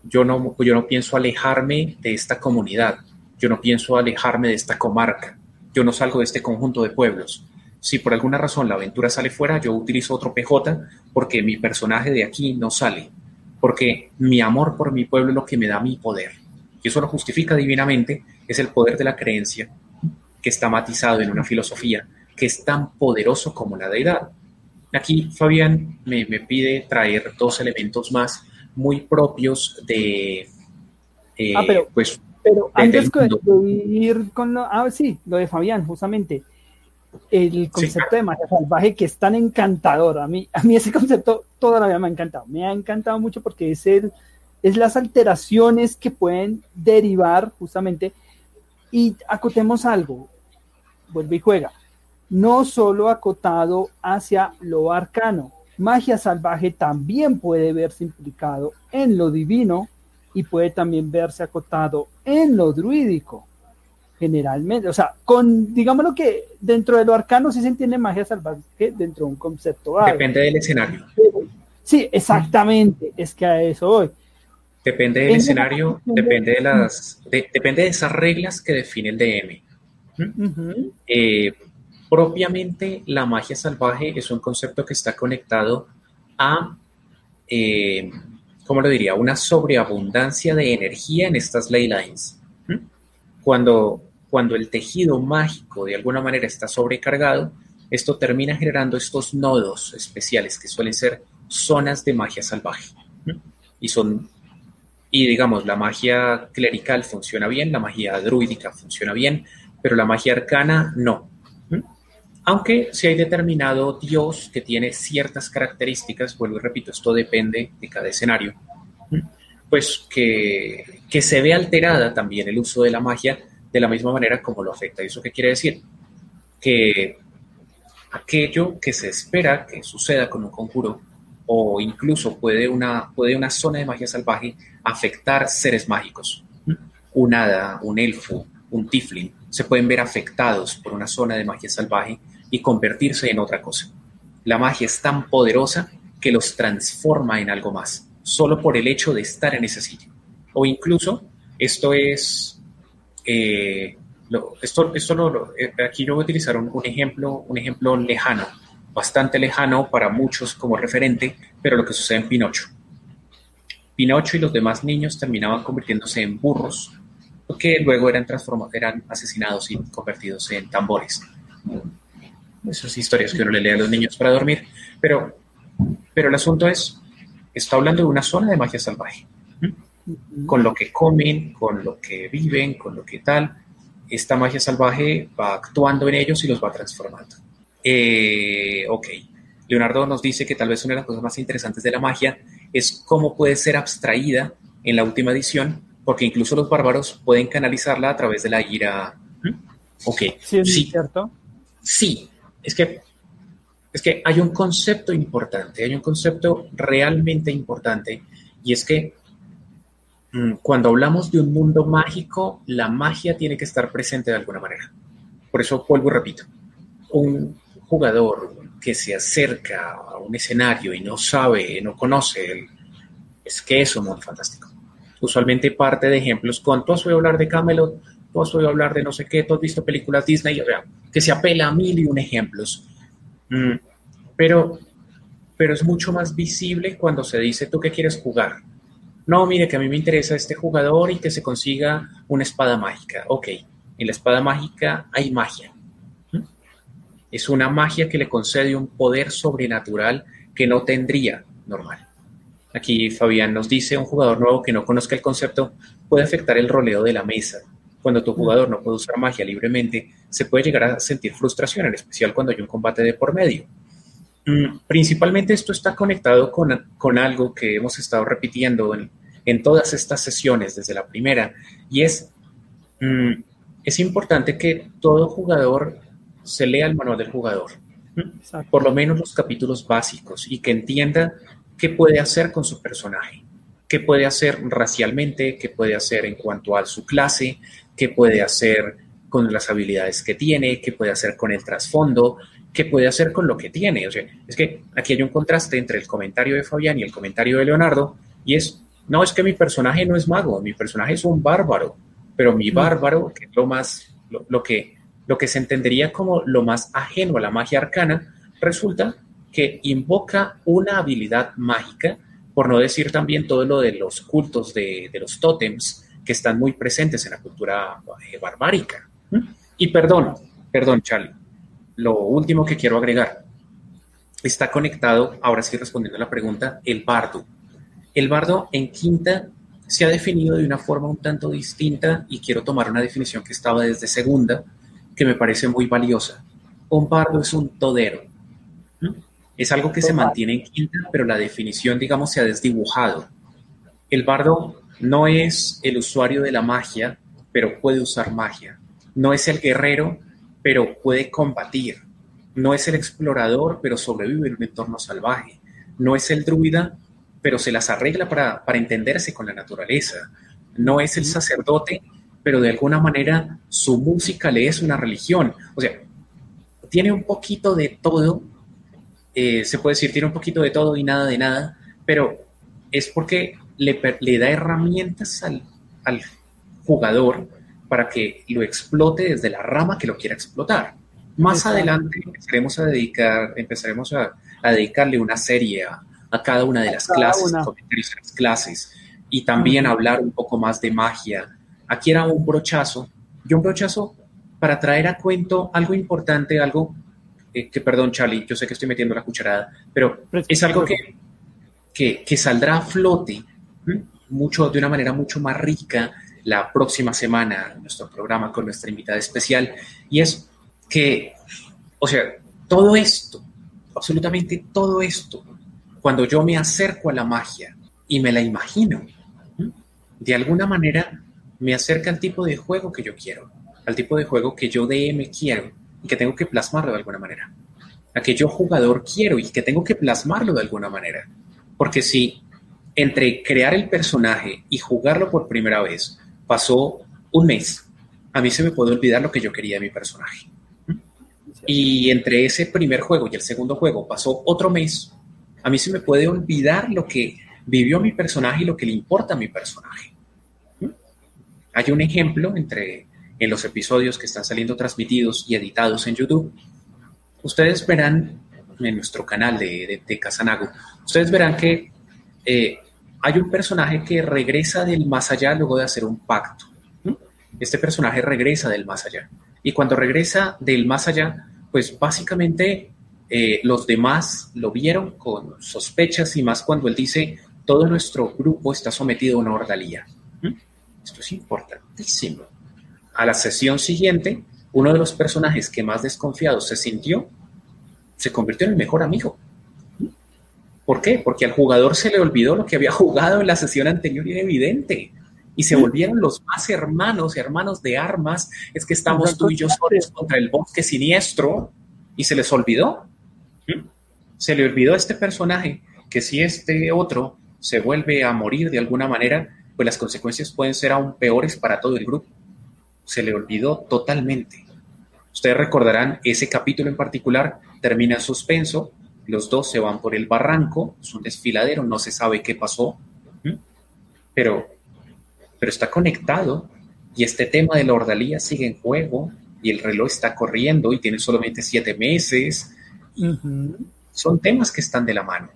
Yo no, yo no pienso alejarme de esta comunidad. Yo no pienso alejarme de esta comarca. Yo no salgo de este conjunto de pueblos. Si por alguna razón la aventura sale fuera, yo utilizo otro PJ porque mi personaje de aquí no sale. Porque mi amor por mi pueblo es lo que me da mi poder y eso lo justifica divinamente, es el poder de la creencia que está matizado en una filosofía que es tan poderoso como la deidad. Aquí Fabián me, pide traer dos elementos más muy propios de... Eh, ah, pero, pues, pero antes de ir con lo... Ah, sí, lo de Fabián, justamente. El concepto de magia salvaje que es tan encantador. A mí, a mí ese concepto toda la vida me ha encantado. Me ha encantado mucho porque es el es las alteraciones que pueden derivar justamente. Y acotemos algo, vuelve y juega, no solo acotado hacia lo arcano, magia salvaje también puede verse implicado en lo divino y puede también verse acotado en lo druídico, generalmente. O sea, con, digámoslo que dentro de lo arcano sí se entiende magia salvaje dentro de un concepto. Depende del escenario. Sí, exactamente, es que a eso voy. Depende del escenario, depende de las, depende de esas reglas que define el DM. ¿Mm? Eh, propiamente la magia salvaje es un concepto que está conectado a, eh, ¿cómo lo diría? Una sobreabundancia de energía en estas ley lines. ¿Mm? Cuando, cuando el tejido mágico de alguna manera está sobrecargado, esto termina generando estos nodos especiales que suelen ser zonas de magia salvaje. ¿Mm? Y son y digamos, la magia clerical funciona bien, la magia druídica funciona bien, pero la magia arcana no. ¿Mm? Aunque si hay determinado dios que tiene ciertas características, vuelvo y repito, esto depende de cada escenario. ¿Mm? pues que, que se ve alterada también el uso de la magia de la misma manera como lo afecta. ¿Y eso qué quiere decir? Que aquello que se espera que suceda con un conjuro o incluso puede una, puede una zona de magia salvaje afectar seres mágicos. Un hada, un elfo, un tiflin se pueden ver afectados por una zona de magia salvaje y convertirse en otra cosa. La magia es tan poderosa que los transforma en algo más, solo por el hecho de estar en ese sitio. O incluso, esto es, eh, esto, esto eh, aquí yo voy a utilizar un, ejemplo, un ejemplo lejano, bastante lejano para muchos como referente, pero lo que sucede en Pinocho. Pinocho y los demás niños terminaban convirtiéndose en burros, que luego eran, eran asesinados y convertidos en tambores. Esas historias que uno le lee a los niños para dormir. Pero, pero el asunto es, está hablando de una zona de magia salvaje. Con lo que comen, con lo que viven, con lo que tal, esta magia salvaje va actuando en ellos y los va transformando. Eh, ok, Leonardo nos dice que tal vez una de las cosas más interesantes de la magia es cómo puede ser abstraída en la última edición, porque incluso los bárbaros pueden canalizarla a través de la ira. Ok, sí, sí. cierto. Sí, es que, es que hay un concepto importante, hay un concepto realmente importante, y es que mm, cuando hablamos de un mundo mágico, la magia tiene que estar presente de alguna manera. Por eso vuelvo y repito, un jugador que se acerca a un escenario y no sabe, no conoce, es que es un mundo fantástico. Usualmente parte de ejemplos con, tú has oído hablar de Camelot, tú has oído hablar de no sé qué, tú has visto películas Disney, o sea, que se apela a mil y un ejemplos. Mm, pero, pero es mucho más visible cuando se dice, ¿tú qué quieres jugar? No, mire, que a mí me interesa este jugador y que se consiga una espada mágica. Ok, en la espada mágica hay magia. Es una magia que le concede un poder sobrenatural que no tendría normal. Aquí Fabián nos dice, un jugador nuevo que no conozca el concepto puede afectar el roleo de la mesa cuando tu jugador no puede usar magia libremente, se puede llegar a sentir frustración, en especial cuando hay un combate de por medio. Mm, principalmente esto está conectado con, con algo que hemos estado repitiendo en, en, todas estas sesiones desde la primera, y es, mm, es importante que todo jugador se lea el manual del jugador, por lo menos los capítulos básicos, y que entienda qué puede hacer con su personaje, qué puede hacer racialmente, qué puede hacer en cuanto a su clase, qué puede hacer con las habilidades que tiene, qué puede hacer con el trasfondo, qué puede hacer con lo que tiene. O sea, es que aquí hay un contraste entre el comentario de Fabián y el comentario de Leonardo, y es, no, es que mi personaje no es mago, mi personaje es un bárbaro, pero mi mm. bárbaro, que es lo más, lo, que, lo que se entendería como lo más ajeno a la magia arcana, resulta que invoca una habilidad mágica, por no decir también todo lo de los cultos de, de los tótems, que están muy presentes en la cultura eh, barbárica. Y perdón, perdón, Charlie, lo último que quiero agregar está conectado, ahora sí respondiendo a la pregunta, el bardo. El bardo en quinta se ha definido de una forma un tanto distinta y quiero tomar una definición que estaba desde segunda, que me parece muy valiosa. Un bardo es un todero. Es algo que se mantiene en quinta, pero la definición, digamos, se ha desdibujado. El bardo no es el usuario de la magia, pero puede usar magia. No es el guerrero, pero puede combatir. No es el explorador, pero sobrevive en un entorno salvaje. No es el druida, pero se las arregla para, entenderse con la naturaleza. No es el sacerdote, pero de alguna manera su música le es una religión. O sea, tiene un poquito de todo, eh, se puede decir, tiene un poquito de todo y nada de nada, pero es porque le, da herramientas al, jugador para que lo explote desde la rama que lo quiera explotar. Más adelante empezaremos a dedicar, empezaremos a, dedicarle una serie a, cada una de las clases, las clases, y también hablar un poco más de magia. Aquí era un brochazo, y un brochazo para traer a cuento algo importante, algo eh, que, perdón Charlie, yo sé que estoy metiendo la cucharada, pero es algo que, que, que saldrá a flote mucho, de una manera mucho más rica la próxima semana en nuestro programa con nuestra invitada especial. Y es que, o sea, todo esto, absolutamente todo esto, cuando yo me acerco a la magia y me la imagino, de alguna manera me acerca al tipo de juego que yo quiero, al tipo de juego que yo DM quiero y que tengo que plasmarlo de alguna manera, a que yo jugador quiero y que tengo que plasmarlo de alguna manera. Porque si entre crear el personaje y jugarlo por primera vez pasó un mes, a mí se me puede olvidar lo que yo quería de mi personaje. Y entre ese primer juego y el segundo juego pasó otro mes, a mí se me puede olvidar lo que vivió mi personaje y lo que le importa a mi personaje. Hay un ejemplo entre en los episodios que están saliendo transmitidos y editados en YouTube. Ustedes verán en nuestro canal de, de, Casanago, ustedes verán que eh, hay un personaje que regresa del más allá luego de hacer un pacto. Este personaje regresa del más allá. Y cuando regresa del más allá, pues básicamente eh, los demás lo vieron con sospechas y más cuando él dice, todo nuestro grupo está sometido a una ordalía. Esto es importantísimo. A la sesión siguiente, uno de los personajes que más desconfiado se sintió se convirtió en el mejor amigo. ¿Por qué? Porque al jugador se le olvidó lo que había jugado en la sesión anterior y era evidente. Y se volvieron los más hermanos, hermanos de armas. Es que estamos tú y yo solos contra el bosque siniestro. Y se les olvidó. Se le olvidó a este personaje que si este otro se vuelve a morir de alguna manera, pues las consecuencias pueden ser aún peores para todo el grupo. Se le olvidó totalmente. Ustedes recordarán, ese capítulo en particular termina en suspenso, los dos se van por el barranco, es un desfiladero, no se sabe qué pasó, pero, pero está conectado y este tema de la ordalía sigue en juego y el reloj está corriendo y tiene solamente siete meses. Son temas que están de la mano.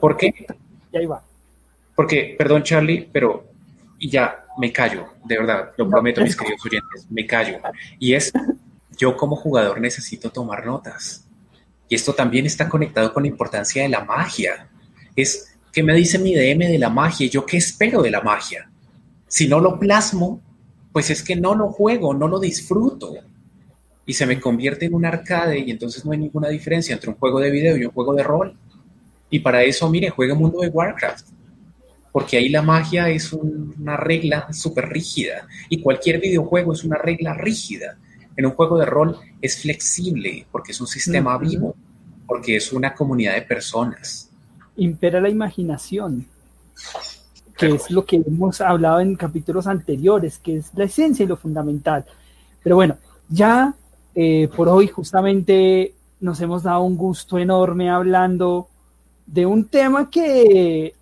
¿Por qué? Y ahí va. Porque, perdón Charlie, pero y ya me callo, de verdad, lo prometo mis queridos oyentes, me callo. Y es, yo como jugador necesito tomar notas. Y esto también está conectado con la importancia de la magia. Es, ¿qué me dice mi DM de la magia? ¿Yo qué espero de la magia? Si no lo plasmo, pues es que no lo juego, no lo disfruto. Y se me convierte en un arcade y entonces no hay ninguna diferencia entre un juego de video y un juego de rol. Y para eso, mire, juega Mundo de Warcraft porque ahí la magia es una regla súper rígida y cualquier videojuego es una regla rígida. En un juego de rol es flexible porque es un sistema vivo, porque es una comunidad de personas. Impera la imaginación, que es lo que hemos hablado en capítulos anteriores, que es la esencia y lo fundamental. Pero bueno, ya eh, por hoy justamente nos hemos dado un gusto enorme hablando de un tema que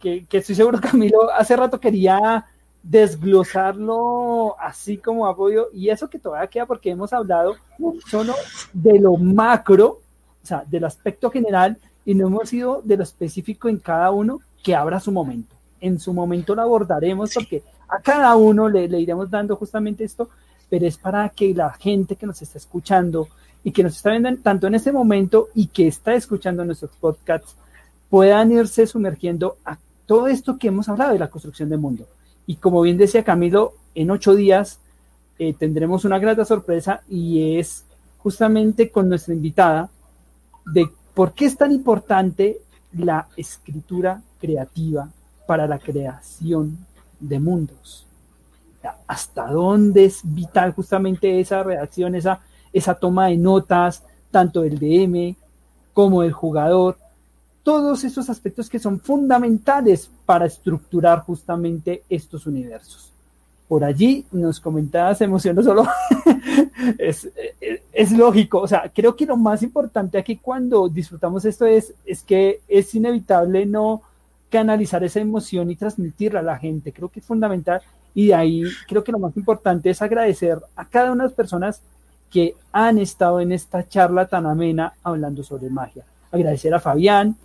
que, estoy seguro Camilo hace rato quería desglosarlo así como ha podido, y eso que todavía queda porque hemos hablado solo de lo macro, o sea, del aspecto general, y no hemos ido de lo específico en cada uno que abra su momento. En su momento lo abordaremos porque a cada uno le, le iremos dando justamente esto, pero es para que la gente que nos está escuchando y que nos está viendo tanto en este momento y que está escuchando nuestros podcasts puedan irse sumergiendo a todo esto que hemos hablado de la construcción del mundo. Y como bien decía Camilo, en ocho días eh, tendremos una grata sorpresa y es justamente con nuestra invitada de por qué es tan importante la escritura creativa para la creación de mundos. Hasta dónde es vital justamente esa redacción, esa, esa toma de notas, tanto del DM como del jugador, todos esos aspectos que son fundamentales para estructurar justamente estos universos. Por allí nos comentaba, se emocionó solo, es, es, lógico, o sea, creo que lo más importante aquí cuando disfrutamos esto es, es que es inevitable no canalizar esa emoción y transmitirla a la gente, creo que es fundamental y de ahí creo que lo más importante es agradecer a cada una de las personas que han estado en esta charla tan amena hablando sobre magia. Agradecer a Fabián,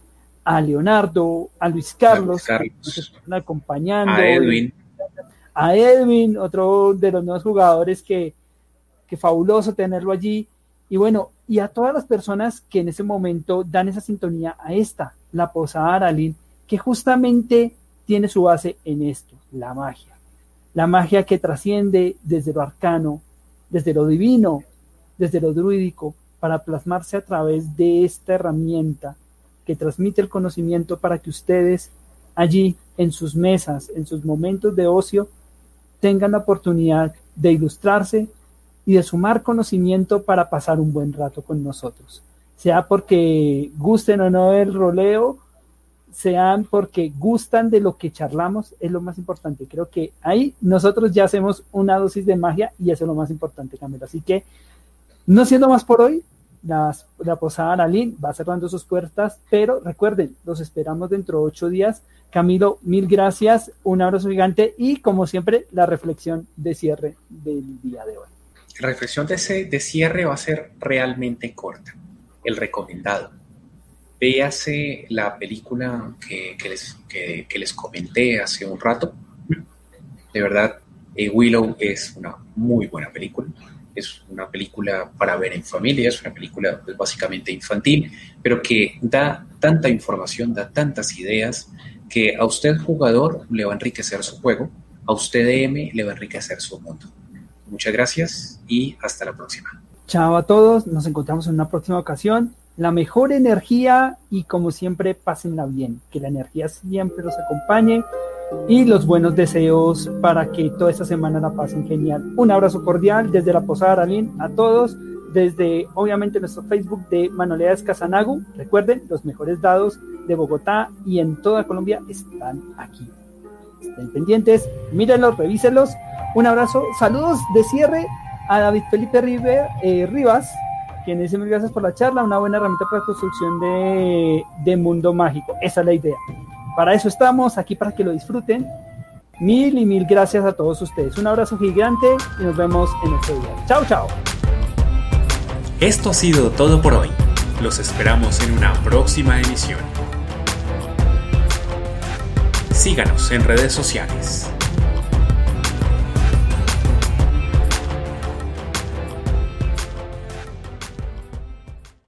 a Leonardo, a Luis Carlos, que nos están acompañando, a Edwin. A Edwin, otro de los nuevos jugadores que, que fabuloso tenerlo allí. Y bueno, y a todas las personas que en ese momento dan esa sintonía a esta, la Posada Aralín, que justamente tiene su base en esto, la magia. La magia que trasciende desde lo arcano, desde lo divino, desde lo druídico, para plasmarse a través de esta herramienta que transmite el conocimiento para que ustedes allí en sus mesas, en sus momentos de ocio, tengan la oportunidad de ilustrarse y de sumar conocimiento para pasar un buen rato con nosotros. Sea porque gusten o no del roleo, sean porque gustan de lo que charlamos, es lo más importante. Creo que ahí nosotros ya hacemos una dosis de magia y eso es lo más importante, Camilo. Así que, no siendo más por hoy, la Posada Aralín va cerrando sus puertas, pero recuerden, los esperamos dentro de ocho días. Camilo, mil gracias, un abrazo gigante y como siempre, la reflexión de cierre del día de hoy. La reflexión de, de cierre va a ser realmente corta, el recomendado véase la película que, les, les, comenté hace un rato. De verdad, eh, Willow es una muy buena película. Es una película para ver en familia, es una película pues, básicamente infantil, pero que da tanta información, da tantas ideas, que a usted jugador le va a enriquecer su juego, a usted DM le va a enriquecer su mundo. Muchas gracias y hasta la próxima. Chao a todos, nos encontramos en una próxima ocasión la mejor energía y como siempre pásenla bien, que la energía siempre los acompañe y los buenos deseos para que toda esta semana la pasen genial. Un abrazo cordial desde la Posada Aralín a todos, desde obviamente nuestro Facebook de Manualidades Casanagu. Recuerden, los mejores dados de Bogotá y en toda Colombia están aquí. Estén pendientes, mírenlos, revísenlos. Un abrazo, saludos de cierre a David Felipe eh, Rivas, quien dice mil gracias por la charla, una buena herramienta para la construcción de, mundo mágico. Esa es la idea. Para eso estamos aquí, para que lo disfruten. Mil y mil gracias a todos ustedes. Un abrazo gigante y nos vemos en otro día. Chao, chao. Esto ha sido todo por hoy. Los esperamos en una próxima emisión. Síganos en redes sociales.